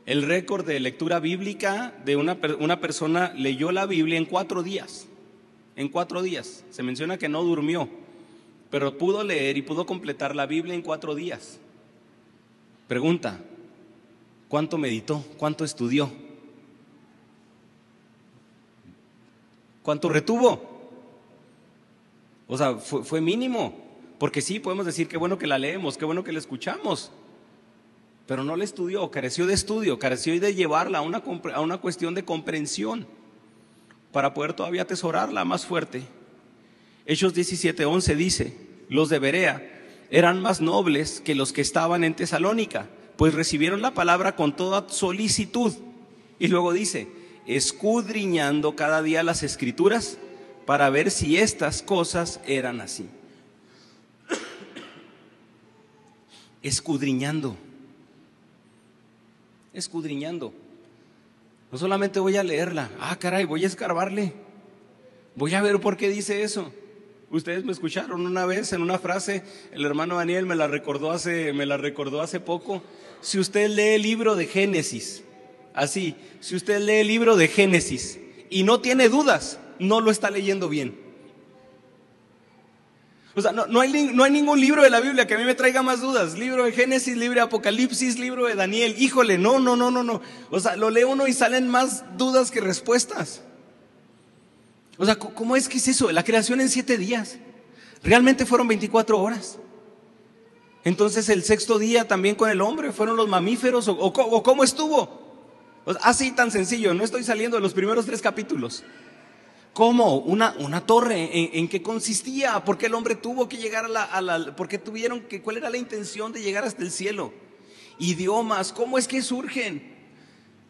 El récord de lectura bíblica de una, una persona leyó la Biblia en cuatro días. En cuatro días. Se menciona que no durmió pero pudo leer y pudo completar la Biblia en cuatro días. Pregunta, ¿cuánto meditó? ¿Cuánto estudió? ¿Cuánto retuvo? O sea, fue, mínimo, porque sí, podemos decir qué bueno que la leemos, qué bueno que la escuchamos, pero no la estudió, careció de estudio, careció de llevarla a una, a una cuestión de comprensión para poder todavía atesorarla más fuerte. Hechos 17:11 dice, los de Berea eran más nobles que los que estaban en Tesalónica, pues recibieron la palabra con toda solicitud. Y luego dice, escudriñando cada día las escrituras para ver si estas cosas eran así. Escudriñando. Escudriñando. No solamente voy a leerla, ah, caray, voy a escarbarle. Voy a ver por qué dice eso. Ustedes me escucharon una vez en una frase, el hermano Daniel me la recordó hace, me la recordó hace poco. Si usted lee el libro de Génesis, así, si usted lee el libro de Génesis y no tiene dudas, no lo está leyendo bien. O sea, no, hay, no hay ningún libro de la Biblia que a mí me traiga más dudas. Libro de Génesis, libro de Apocalipsis, libro de Daniel. Híjole, no, no, no, no, no. O sea, lo lee uno y salen más dudas que respuestas. O sea, ¿cómo es que es eso? La creación en siete días. Realmente fueron 24 horas. Entonces el sexto día también con el hombre, fueron los mamíferos o, cómo estuvo. así tan sencillo, no estoy saliendo de los primeros tres capítulos. ¿Cómo? Una, torre, ¿En, qué consistía? ¿Por qué el hombre tuvo que llegar a la, a ¿Por qué tuvieron que, cuál era la intención de llegar hasta el cielo? Idiomas, ¿cómo es que surgen?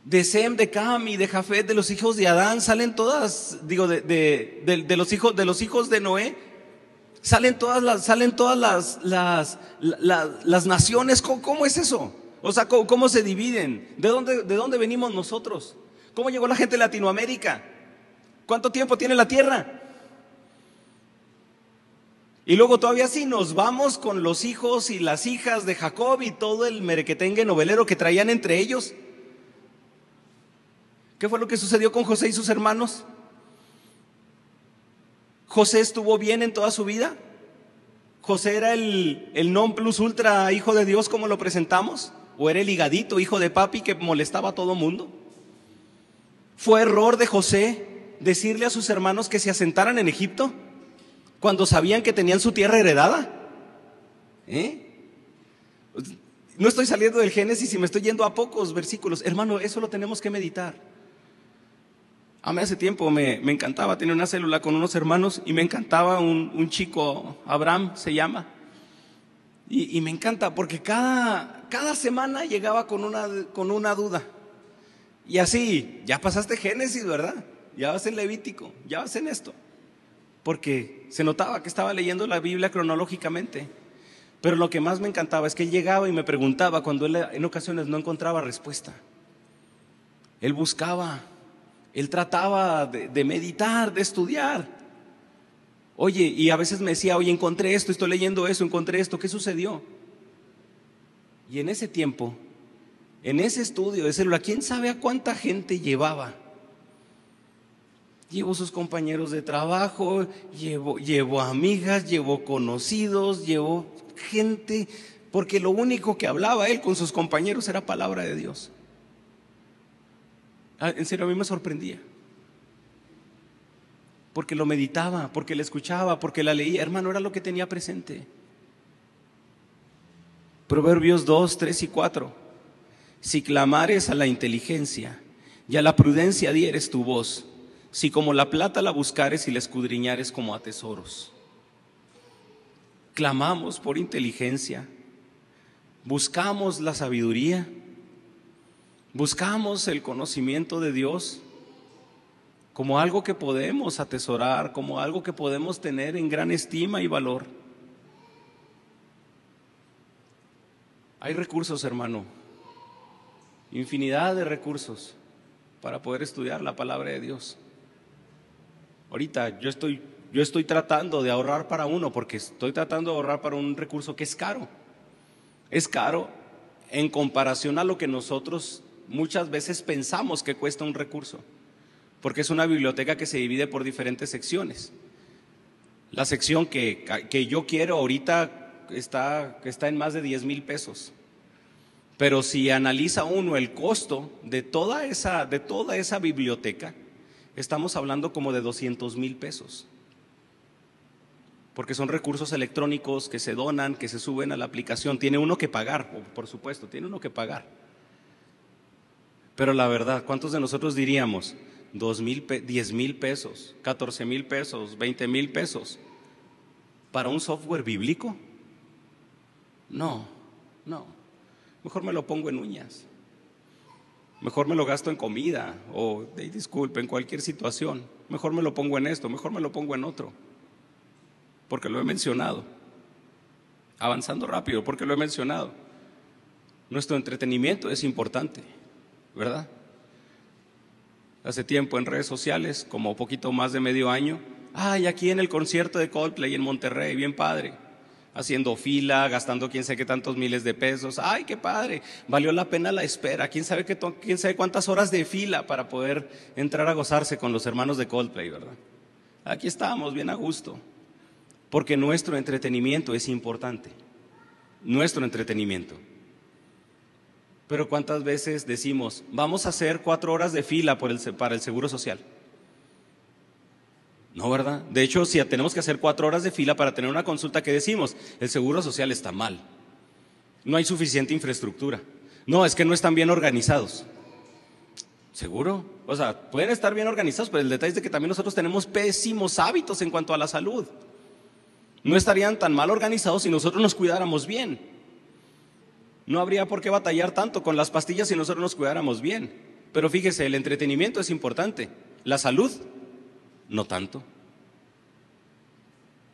De Sem, de Cam y de Jafet, de los hijos de Adán, salen todas, digo, de, los, hijos, de los hijos de Noé, salen todas las, salen todas las, las, las, naciones. ¿Cómo, es eso? O sea, ¿cómo, se dividen? ¿De dónde, ¿De dónde venimos nosotros? ¿Cómo llegó la gente de Latinoamérica? ¿Cuánto tiempo tiene la tierra? Y luego todavía sí nos vamos con los hijos y las hijas de Jacob y todo el merequetengue novelero que traían entre ellos. ¿Qué fue lo que sucedió con José y sus hermanos? ¿José estuvo bien en toda su vida? ¿José era el, el non plus ultra hijo de Dios como lo presentamos? ¿O era el higadito hijo de papi que molestaba a todo mundo? ¿Fue error de José decirle a sus hermanos que se asentaran en Egipto cuando sabían que tenían su tierra heredada? ¿Eh? No estoy saliendo del Génesis y me estoy yendo a pocos versículos. Hermano, eso lo tenemos que meditar. A mí hace tiempo me, encantaba, tenía una célula con unos hermanos y me encantaba un, chico, Abraham se llama. Y, me encanta porque cada, cada semana llegaba con una, con una duda. Y así, ya pasaste Génesis, ¿verdad? Ya vas en Levítico, ya vas en esto. Porque se notaba que estaba leyendo la Biblia cronológicamente. Pero lo que más me encantaba es que él llegaba y me preguntaba cuando él en ocasiones no encontraba respuesta. Él buscaba, él trataba de, meditar, de estudiar. Oye, y a veces me decía, oye, encontré esto, estoy leyendo eso, encontré esto, ¿qué sucedió? Y en ese tiempo, en ese estudio de célula, ¿quién sabe a cuánta gente llevaba? Llevó sus compañeros de trabajo, llevó, llevó amigas, llevó conocidos, llevó gente, porque lo único que hablaba él con sus compañeros era palabra de Dios. Ah, en serio, a mí me sorprendía. Porque lo meditaba, porque la escuchaba, porque la leía. Hermano, era lo que tenía presente. Proverbios 2, 3 y 4. Si clamares a la inteligencia y a la prudencia dieres tu voz, si como la plata la buscares y la escudriñares como a tesoros. Clamamos por inteligencia, buscamos la sabiduría Buscamos el conocimiento de Dios como algo que podemos atesorar, como algo que podemos tener en gran estima y valor. Hay recursos, hermano, infinidad de recursos para poder estudiar la palabra de Dios. Ahorita yo estoy, yo estoy tratando de ahorrar para uno porque estoy tratando de ahorrar para un recurso que es caro. Es caro en comparación a lo que nosotros muchas veces pensamos que cuesta un recurso, porque es una biblioteca que se divide por diferentes secciones. La sección que, yo quiero ahorita está, está en más de 10 mil pesos. Pero si analiza uno el costo de toda esa, de toda esa biblioteca, estamos hablando como de 200 mil pesos. Porque son recursos electrónicos que se donan, que se suben a la aplicación. Tiene uno que pagar, por supuesto, tiene uno que pagar. Pero la verdad, ¿cuántos de nosotros diríamos? Dos mil, diez mil pesos, catorce mil pesos, veinte mil pesos para un software bíblico? No, no. Mejor me lo pongo en uñas. Mejor me lo gasto en comida o, disculpe, en cualquier situación. Mejor me lo pongo en esto, mejor me lo pongo en otro. Porque lo he mencionado. Avanzando rápido, porque lo he mencionado. Nuestro entretenimiento es importante, ¿verdad? Hace tiempo en redes sociales, como poquito más de medio año, ay, aquí en el concierto de Coldplay en Monterrey, bien padre haciendo fila, gastando quién sabe qué tantos miles de pesos. ¡Ay, qué padre! Valió la pena la espera. ¿Quién sabe, qué, quién sabe cuántas horas de fila para poder entrar a gozarse con los hermanos de Coldplay, ¿verdad? Aquí estamos, bien a gusto. Porque nuestro entretenimiento es importante. Nuestro entretenimiento. Pero ¿cuántas veces decimos, vamos a hacer cuatro horas de fila para el Seguro Social? No, ¿verdad? De hecho, si tenemos que hacer cuatro horas de fila para tener una consulta, ¿qué decimos? El seguro social está mal. No hay suficiente infraestructura. No, es que no están bien organizados. ¿Seguro? O sea, pueden estar bien organizados, pero el detalle es de que también nosotros tenemos pésimos hábitos en cuanto a la salud. No estarían tan mal organizados si nosotros nos cuidáramos bien. No habría por qué batallar tanto con las pastillas si nosotros nos cuidáramos bien. Pero fíjese, el entretenimiento es importante. La salud no tanto.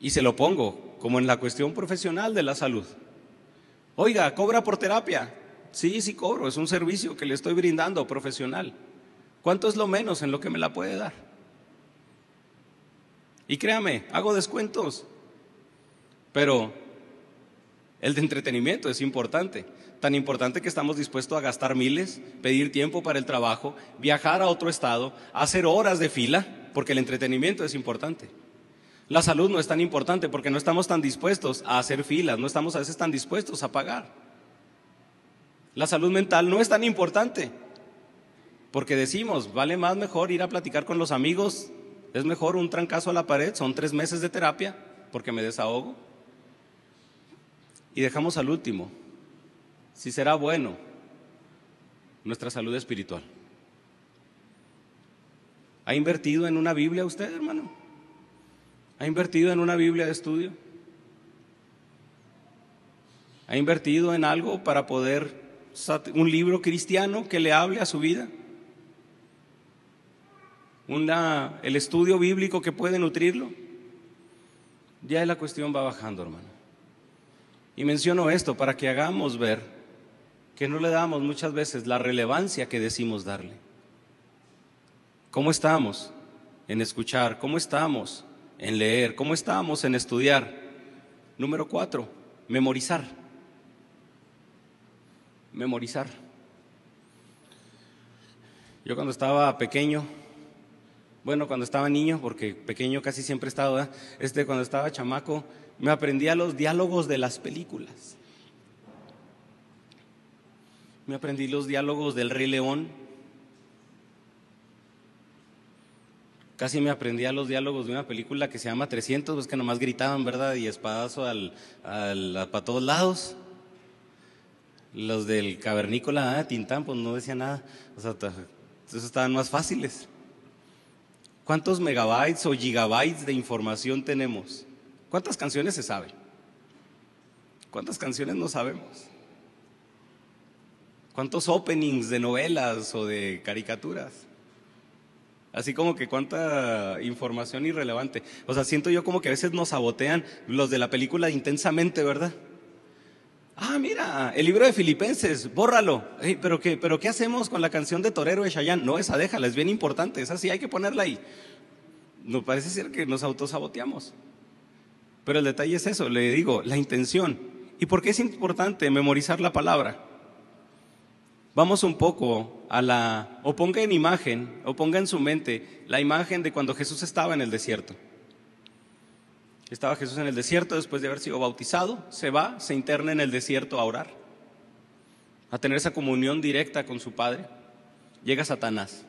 Y se lo pongo como en la cuestión profesional de la salud. Oiga, ¿cobra por terapia? Sí, sí cobro, es un servicio que le estoy brindando profesional. ¿Cuánto es lo menos en lo que me la puede dar? Y créame, hago descuentos. Pero el de entretenimiento es importante. Tan importante que estamos dispuestos a gastar miles, pedir tiempo para el trabajo, viajar a otro estado, hacer horas de fila porque el entretenimiento es importante. La salud no es tan importante porque no estamos tan dispuestos a hacer filas, no estamos a veces tan dispuestos a pagar. La salud mental no es tan importante porque decimos, vale más mejor ir a platicar con los amigos, es mejor un trancazo a la pared, son tres meses de terapia porque me desahogo. Y dejamos al último, si será bueno, nuestra salud espiritual. ¿Ha invertido en una Biblia usted, hermano? ¿Ha invertido en una Biblia de estudio? ¿Ha invertido en algo para poder, un libro cristiano que le hable a su vida? Una, el estudio bíblico que puede nutrirlo. Ya la cuestión va bajando, hermano. Y menciono esto para que hagamos ver que no le damos muchas veces la relevancia que decimos darle. ¿Cómo estamos en escuchar? ¿Cómo estamos en leer? ¿Cómo estamos en estudiar? Número cuatro, memorizar. Memorizar. Yo cuando estaba pequeño, bueno, cuando estaba niño, porque pequeño casi siempre he estado, este cuando estaba chamaco, me aprendía los diálogos de las películas. Me aprendí los diálogos del Rey León, Casi me aprendía los diálogos de una película que se llama 300, pues que nomás gritaban, ¿verdad? Y espadazo al, al, para todos lados. Los del cavernícola, ah, Tintán, pues no decía nada. O sea, esos estaban más fáciles. ¿Cuántos megabytes o gigabytes de información tenemos? ¿Cuántas canciones se saben? ¿Cuántas canciones no sabemos? ¿Cuántos openings de novelas o de caricaturas? Así como que cuánta información irrelevante. O sea, siento yo como que a veces nos sabotean los de la película intensamente, ¿verdad? Ah, mira, el libro de Filipenses, bórralo. ¿pero, qué, ¿Pero qué hacemos con la canción de Torero de Chayanne? No, esa déjala, es bien importante, esa sí hay que ponerla ahí. No parece ser que nos autosaboteamos. Pero el detalle es eso, le digo, la intención. ¿Y por qué es importante memorizar la palabra? Vamos un poco a la, o ponga en imagen, o ponga en su mente la imagen de cuando Jesús estaba en el desierto. Estaba Jesús en el desierto después de haber sido bautizado, se va, se interna en el desierto a orar, a tener esa comunión directa con su Padre. Llega Satanás,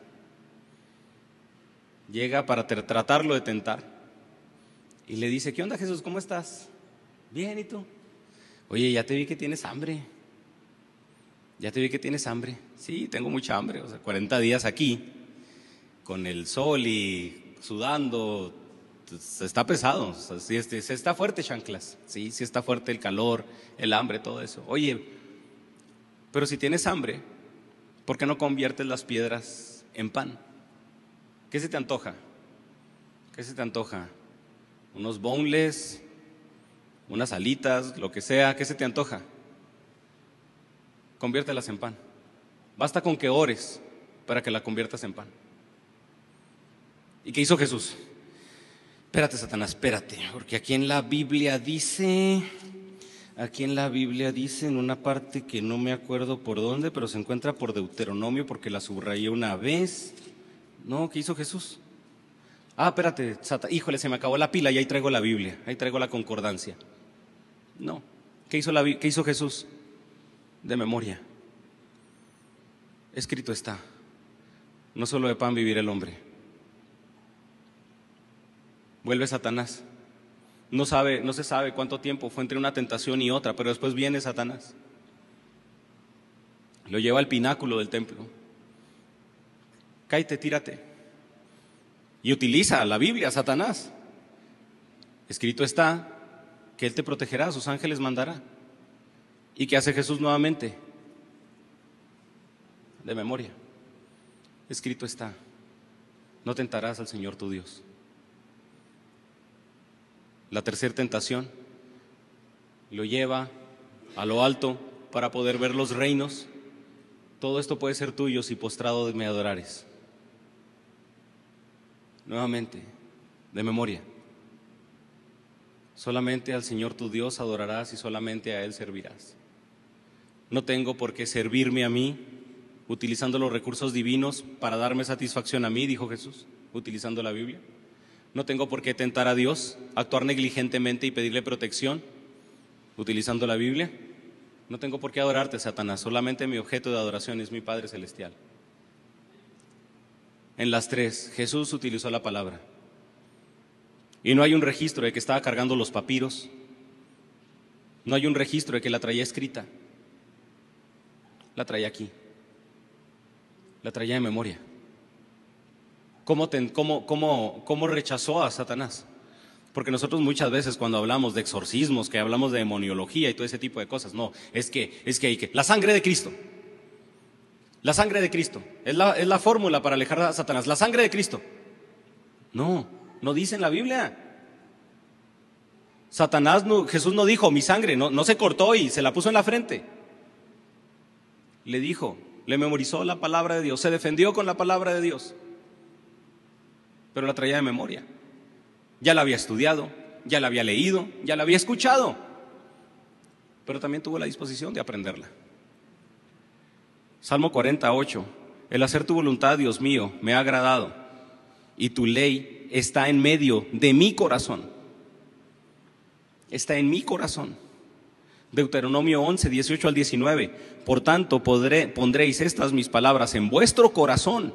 llega para tratarlo de tentar y le dice, ¿qué onda Jesús? ¿Cómo estás? Bien, ¿y tú? Oye, ya te vi que tienes hambre. Ya te vi que tienes hambre. Sí, tengo mucha hambre. O sea, 40 días aquí, con el sol y sudando. Está pesado. O sea, sí, está fuerte, chanclas. Sí, sí está fuerte el calor, el hambre, todo eso. Oye, pero si tienes hambre, ¿Por qué no conviertes las piedras en pan? ¿Qué se te antoja? ¿Qué se te antoja? ¿Unos boneless? ¿Unas alitas? Lo que sea. ¿Qué se te antoja? Conviértelas en pan. Basta con que ores para que la conviertas en pan. ¿Y qué hizo Jesús? Espérate, Satanás, espérate, porque aquí en la Biblia dice, aquí en la Biblia dice en una parte que no me acuerdo por dónde, pero se encuentra por Deuteronomio porque la subrayé una vez. No, ¿qué hizo Jesús? Ah, espérate, híjole, se me acabó la pila y ahí traigo la Biblia, ahí traigo la concordancia. No, ¿qué hizo, la, qué hizo Jesús? De memoria. Escrito está, no solo de pan vivir el hombre. Vuelve Satanás. No, sabe, no se sabe cuánto tiempo fue entre una tentación y otra, pero después viene Satanás. Lo lleva al pináculo del templo. Cállate, tírate. Y utiliza la Biblia, Satanás. Escrito está que Él te protegerá, sus ángeles mandará. ¿Y qué hace Jesús nuevamente? De memoria. Escrito está, no tentarás al Señor tu Dios. La tercera tentación lo lleva a lo alto para poder ver los reinos. Todo esto puede ser tuyo si postrado me adorares. Nuevamente, de memoria. Solamente al Señor tu Dios adorarás y solamente a Él servirás. No tengo por qué servirme a mí utilizando los recursos divinos para darme satisfacción a mí, dijo Jesús, utilizando la Biblia. No tengo por qué tentar a Dios, actuar negligentemente y pedirle protección, utilizando la Biblia. No tengo por qué adorarte, Satanás, solamente mi objeto de adoración es mi Padre Celestial. En las tres, Jesús utilizó la palabra. Y no hay un registro de que estaba cargando los papiros. No hay un registro de que la traía escrita. La traía aquí. La traía de memoria. ¿Cómo, cómo rechazó a Satanás? Porque nosotros muchas veces cuando hablamos de exorcismos, que hablamos de demoniología y todo ese tipo de cosas, no, es que, es que hay que, la sangre de Cristo. La sangre de Cristo. Es la, es la fórmula para alejar a Satanás. La sangre de Cristo. No, no dice en la Biblia. Satanás, no, Jesús no dijo mi sangre, no, no se cortó y se la puso en la frente. Le dijo, le memorizó la palabra de Dios, se defendió con la palabra de Dios, pero la traía de memoria. Ya la había estudiado, ya la había leído, ya la había escuchado, pero también tuvo la disposición de aprenderla. Salmo 48. El hacer tu voluntad, Dios mío, me ha agradado y tu ley está en medio de mi corazón. Está en mi corazón. Deuteronomio 11, 18 al 19. Por tanto, podré, pondréis estas mis palabras en vuestro corazón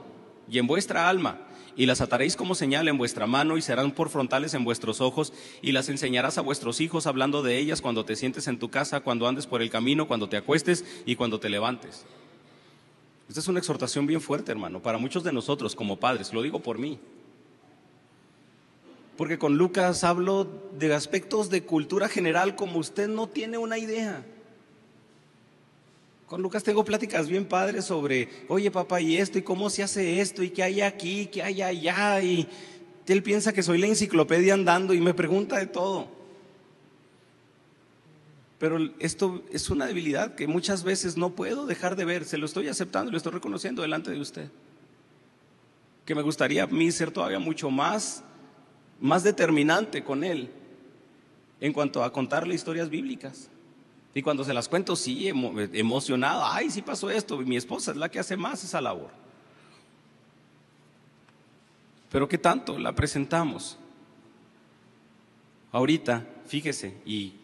y en vuestra alma, y las ataréis como señal en vuestra mano y serán por frontales en vuestros ojos, y las enseñarás a vuestros hijos hablando de ellas cuando te sientes en tu casa, cuando andes por el camino, cuando te acuestes y cuando te levantes. Esta es una exhortación bien fuerte, hermano, para muchos de nosotros como padres, lo digo por mí. Porque con Lucas hablo de aspectos de cultura general como usted no tiene una idea. Con Lucas tengo pláticas bien padres sobre, oye papá, y esto, y cómo se hace esto, y qué hay aquí, qué hay allá, y él piensa que soy la enciclopedia andando y me pregunta de todo. Pero esto es una debilidad que muchas veces no puedo dejar de ver, se lo estoy aceptando, lo estoy reconociendo delante de usted. Que me gustaría a mí ser todavía mucho más, más determinante con él en cuanto a contarle historias bíblicas. Y cuando se las cuento, sí, emocionado, ay, sí pasó esto, mi esposa es la que hace más esa labor. Pero ¿qué tanto la presentamos? Ahorita, fíjese, y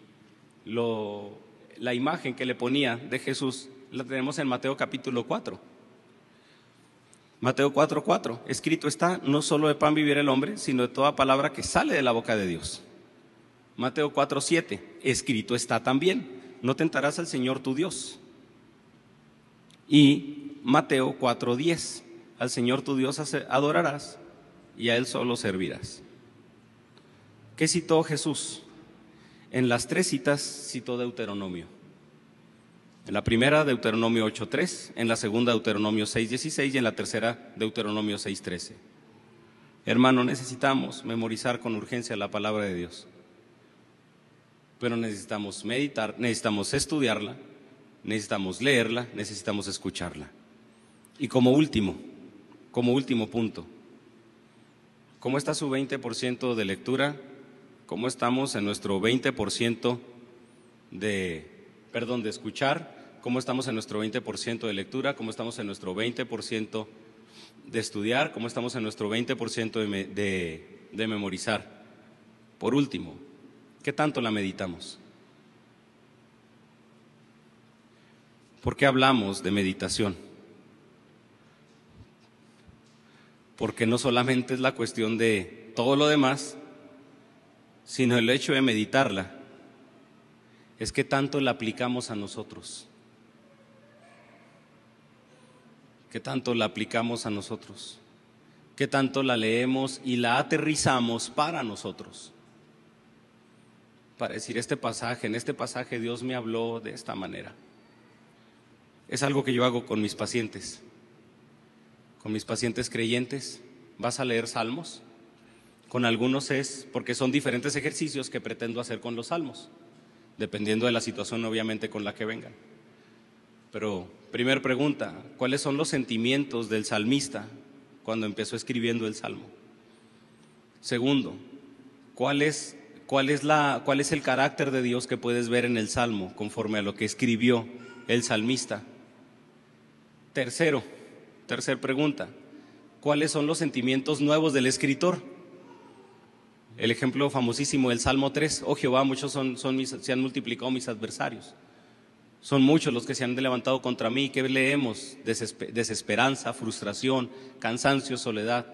la imagen que le ponía de Jesús la tenemos en Mateo capítulo 4. Mateo 4:4, 4, escrito está, no solo de pan vivir el hombre, sino de toda palabra que sale de la boca de Dios. Mateo 4:7, escrito está también, no tentarás al Señor tu Dios. Y Mateo 4:10, al Señor tu Dios adorarás y a Él solo servirás. ¿Qué citó Jesús? En las tres citas citó Deuteronomio. En la primera, Deuteronomio 8.3, en la segunda, Deuteronomio 6.16 y en la tercera, Deuteronomio 6.13. Hermano, necesitamos memorizar con urgencia la palabra de Dios. Pero necesitamos meditar, necesitamos estudiarla, necesitamos leerla, necesitamos escucharla. Y como último, como último punto, ¿cómo está su 20% de lectura? ¿Cómo estamos en nuestro 20% de, perdón, de escuchar? Cómo estamos en nuestro 20% de lectura, cómo estamos en nuestro 20% de estudiar, cómo estamos en nuestro 20% de, memorizar. Por último, ¿qué tanto la meditamos? ¿Por qué hablamos de meditación? Porque no solamente es la cuestión de todo lo demás, sino el hecho de meditarla, es que tanto la aplicamos a nosotros. ¿Qué tanto la aplicamos a nosotros? ¿Qué tanto la leemos y la aterrizamos para nosotros? Para decir este pasaje, en este pasaje Dios me habló de esta manera. Es algo que yo hago con mis pacientes. Con mis pacientes creyentes, vas a leer salmos. Con algunos es porque son diferentes ejercicios que pretendo hacer con los salmos, dependiendo de la situación obviamente con la que vengan. Pero, primer pregunta, ¿cuáles son los sentimientos del salmista cuando empezó escribiendo el salmo? Segundo, ¿cuál es, cuál es, la, cuál es el carácter de Dios que puedes ver en el salmo conforme a lo que escribió el salmista? Tercero, tercer pregunta, ¿cuáles son los sentimientos nuevos del escritor? El ejemplo famosísimo del Salmo 3, oh Jehová, muchos son, se han multiplicado mis adversarios. Son muchos los que se han levantado contra mí. ¿Qué leemos? Desesperanza, frustración, cansancio, soledad.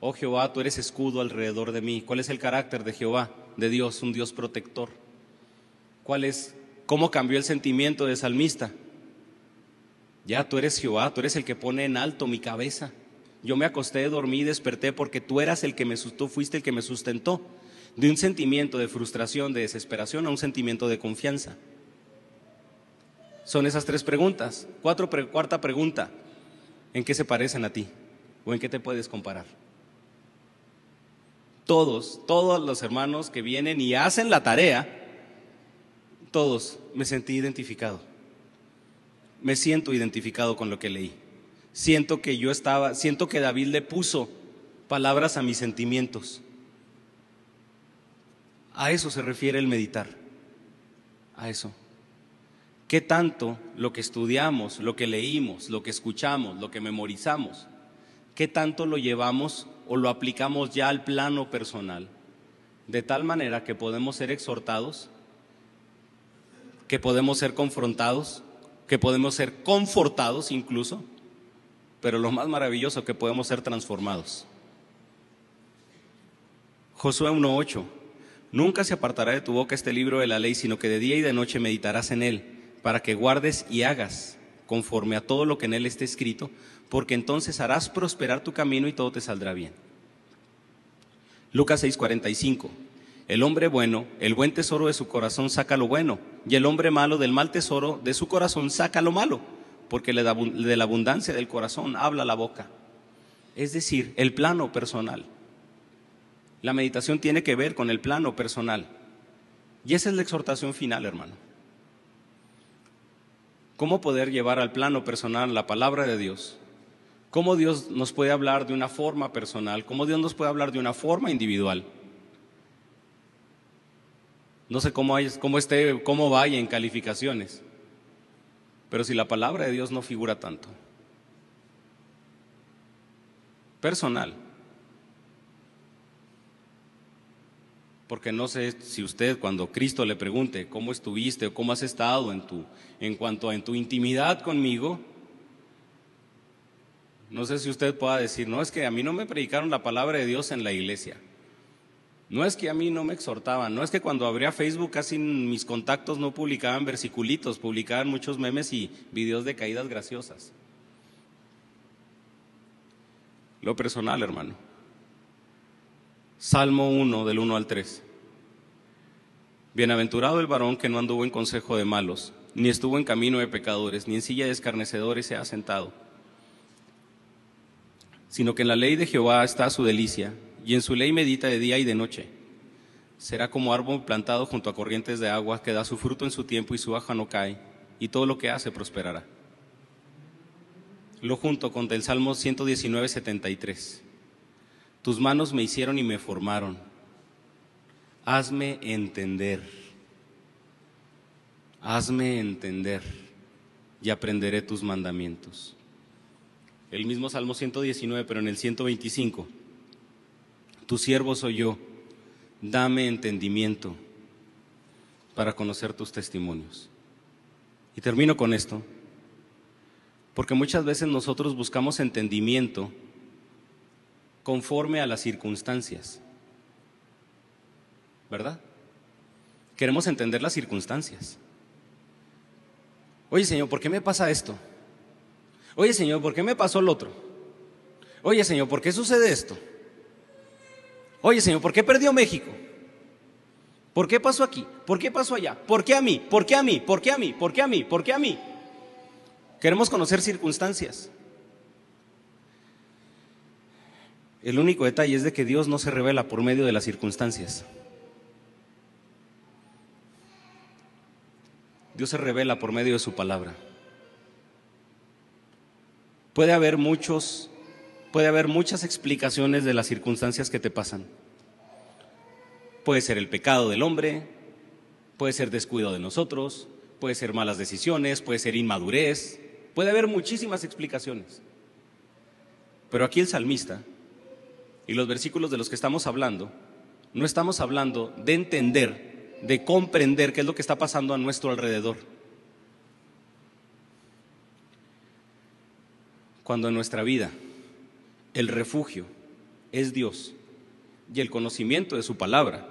Oh Jehová, tú eres escudo alrededor de mí. ¿Cuál es el carácter de Jehová, de Dios, un Dios protector? ¿Cuál es, cómo cambió el sentimiento de salmista? Ya tú eres Jehová, tú eres el que pone en alto mi cabeza. Yo me acosté, dormí, desperté porque tú eras el que me fuiste el que me sustentó. De un sentimiento de frustración, de desesperación a un sentimiento de confianza son esas tres preguntas. Cuatro, cuarta pregunta, ¿en qué se parecen a ti? ¿O en qué te puedes comparar? Todos, todos los hermanos que vienen y hacen la tarea, todos me sentí identificado. Me siento identificado con lo que leí. Siento que yo estaba, siento que David le puso palabras a mis sentimientos. A eso se refiere el meditar. A eso. ¿Qué tanto lo que estudiamos, lo que leímos, lo que escuchamos, lo que memorizamos, qué tanto lo llevamos o lo aplicamos ya al plano personal? De tal manera que podemos ser exhortados, que podemos ser confrontados, que podemos ser confortados incluso, pero lo más maravilloso que podemos ser transformados. Josué 1.8. Nunca se apartará de tu boca este libro de la ley, sino que de día y de noche meditarás en él para que guardes y hagas conforme a todo lo que en él esté escrito, porque entonces harás prosperar tu camino y todo te saldrá bien. Lucas 6:45. El hombre bueno, el buen tesoro de su corazón saca lo bueno, y el hombre malo del mal tesoro de su corazón saca lo malo, porque de la abundancia del corazón habla la boca. Es decir, el plano personal. La meditación tiene que ver con el plano personal. Y esa es la exhortación final, hermano cómo poder llevar al plano personal la palabra de Dios, cómo Dios nos puede hablar de una forma personal, cómo Dios nos puede hablar de una forma individual. No sé cómo, cómo, esté, cómo vaya en calificaciones, pero si la palabra de Dios no figura tanto. Personal. Porque no sé si usted cuando Cristo le pregunte cómo estuviste o cómo has estado en tu en cuanto a en tu intimidad conmigo, no sé si usted pueda decir, no es que a mí no me predicaron la palabra de Dios en la iglesia. No es que a mí no me exhortaban, no es que cuando abría Facebook casi mis contactos no publicaban versiculitos, publicaban muchos memes y videos de caídas graciosas. Lo personal, hermano. Salmo 1 del 1 al 3. Bienaventurado el varón que no anduvo en consejo de malos, ni estuvo en camino de pecadores, ni en silla de escarnecedores se ha sentado, sino que en la ley de Jehová está su delicia, y en su ley medita de día y de noche. Será como árbol plantado junto a corrientes de agua, que da su fruto en su tiempo y su hoja no cae, y todo lo que hace prosperará. Lo junto con el Salmo 119, 73. Tus manos me hicieron y me formaron. Hazme entender. Hazme entender y aprenderé tus mandamientos. El mismo Salmo 119, pero en el 125. Tu siervo soy yo. Dame entendimiento para conocer tus testimonios. Y termino con esto, porque muchas veces nosotros buscamos entendimiento conforme a las circunstancias. ¿Verdad? Queremos entender las circunstancias. Oye Señor, ¿por qué me pasa esto? Oye Señor, ¿por qué me pasó el otro? Oye Señor, ¿por qué sucede esto? Oye Señor, ¿por qué perdió México? ¿Por qué pasó aquí? ¿Por qué pasó allá? ¿Por qué a mí? ¿Por qué a mí? ¿Por qué a mí? ¿Por qué a mí? ¿Por qué a mí? Queremos conocer circunstancias. El único detalle es de que Dios no se revela por medio de las circunstancias. Dios se revela por medio de su palabra. Puede haber muchos, puede haber muchas explicaciones de las circunstancias que te pasan. Puede ser el pecado del hombre, puede ser descuido de nosotros, puede ser malas decisiones, puede ser inmadurez, puede haber muchísimas explicaciones. Pero aquí el salmista y los versículos de los que estamos hablando, no estamos hablando de entender, de comprender qué es lo que está pasando a nuestro alrededor. Cuando en nuestra vida el refugio es Dios y el conocimiento de su palabra,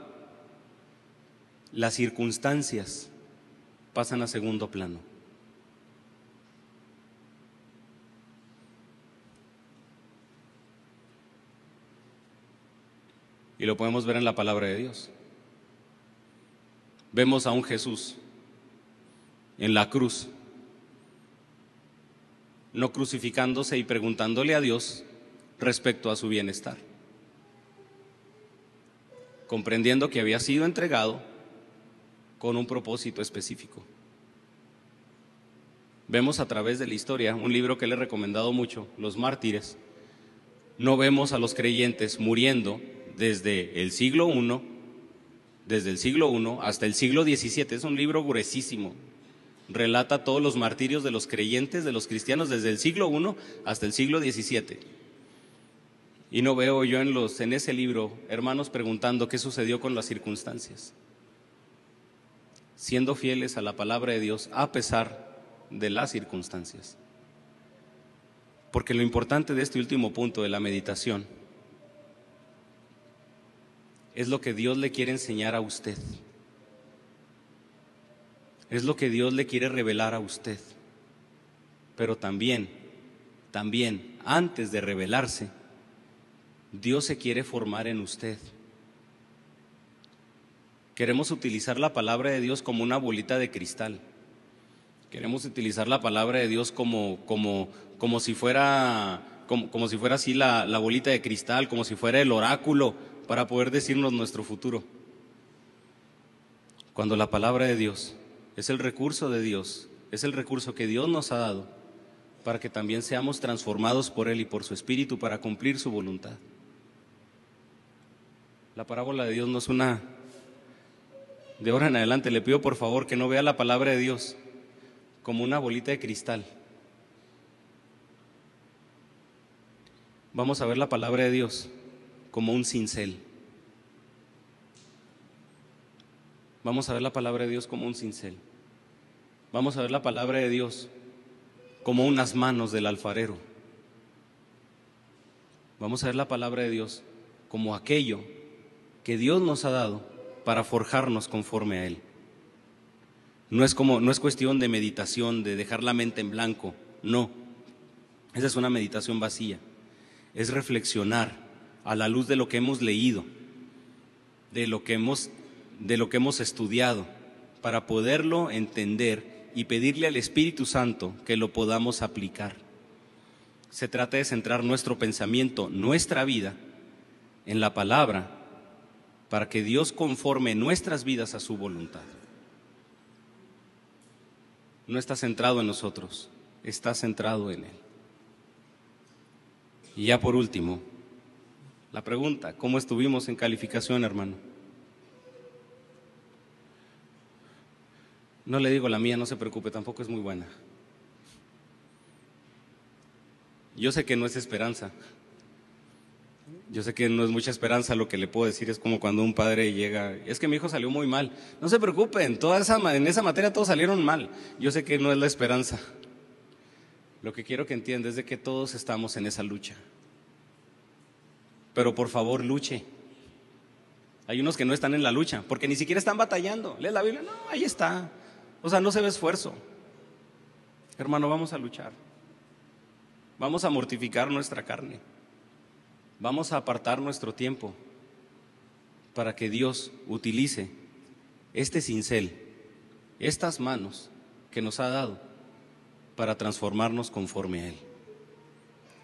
las circunstancias pasan a segundo plano. Y lo podemos ver en la palabra de Dios. Vemos a un Jesús en la cruz, no crucificándose y preguntándole a Dios respecto a su bienestar, comprendiendo que había sido entregado con un propósito específico. Vemos a través de la historia un libro que le he recomendado mucho, Los mártires. No vemos a los creyentes muriendo desde el siglo I, desde el siglo I hasta el siglo XVII. Es un libro gruesísimo. Relata todos los martirios de los creyentes, de los cristianos, desde el siglo I hasta el siglo XVII. Y no veo yo en, los, en ese libro hermanos preguntando qué sucedió con las circunstancias. Siendo fieles a la palabra de Dios a pesar de las circunstancias. Porque lo importante de este último punto de la meditación es lo que Dios le quiere enseñar a usted. Es lo que Dios le quiere revelar a usted. Pero también, también, antes de revelarse, Dios se quiere formar en usted. Queremos utilizar la palabra de Dios como una bolita de cristal. Queremos utilizar la palabra de Dios como, como, como si fuera como, como, si fuera así la, la bolita de cristal, como si fuera el oráculo para poder decirnos nuestro futuro. Cuando la palabra de Dios es el recurso de Dios, es el recurso que Dios nos ha dado para que también seamos transformados por Él y por su Espíritu para cumplir su voluntad. La parábola de Dios no es una... De ahora en adelante le pido por favor que no vea la palabra de Dios como una bolita de cristal. Vamos a ver la palabra de Dios como un cincel. Vamos a ver la palabra de Dios como un cincel. Vamos a ver la palabra de Dios como unas manos del alfarero. Vamos a ver la palabra de Dios como aquello que Dios nos ha dado para forjarnos conforme a Él. No es, como, no es cuestión de meditación, de dejar la mente en blanco, no. Esa es una meditación vacía. Es reflexionar a la luz de lo que hemos leído, de lo que hemos, de lo que hemos estudiado, para poderlo entender y pedirle al Espíritu Santo que lo podamos aplicar. Se trata de centrar nuestro pensamiento, nuestra vida, en la palabra, para que Dios conforme nuestras vidas a su voluntad. No está centrado en nosotros, está centrado en Él. Y ya por último, la pregunta, ¿cómo estuvimos en calificación, hermano? No le digo la mía, no se preocupe, tampoco es muy buena. Yo sé que no es esperanza. Yo sé que no es mucha esperanza, lo que le puedo decir es como cuando un padre llega, es que mi hijo salió muy mal. No se preocupen, toda esa, en esa materia todos salieron mal. Yo sé que no es la esperanza. Lo que quiero que entienda es de que todos estamos en esa lucha pero por favor luche. Hay unos que no están en la lucha, porque ni siquiera están batallando. ¿Lees la Biblia? No, ahí está. O sea, no se ve esfuerzo. Hermano, vamos a luchar. Vamos a mortificar nuestra carne. Vamos a apartar nuestro tiempo para que Dios utilice este cincel, estas manos que nos ha dado para transformarnos conforme a Él.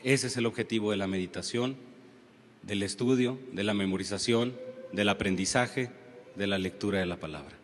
Ese es el objetivo de la meditación del estudio, de la memorización, del aprendizaje, de la lectura de la palabra.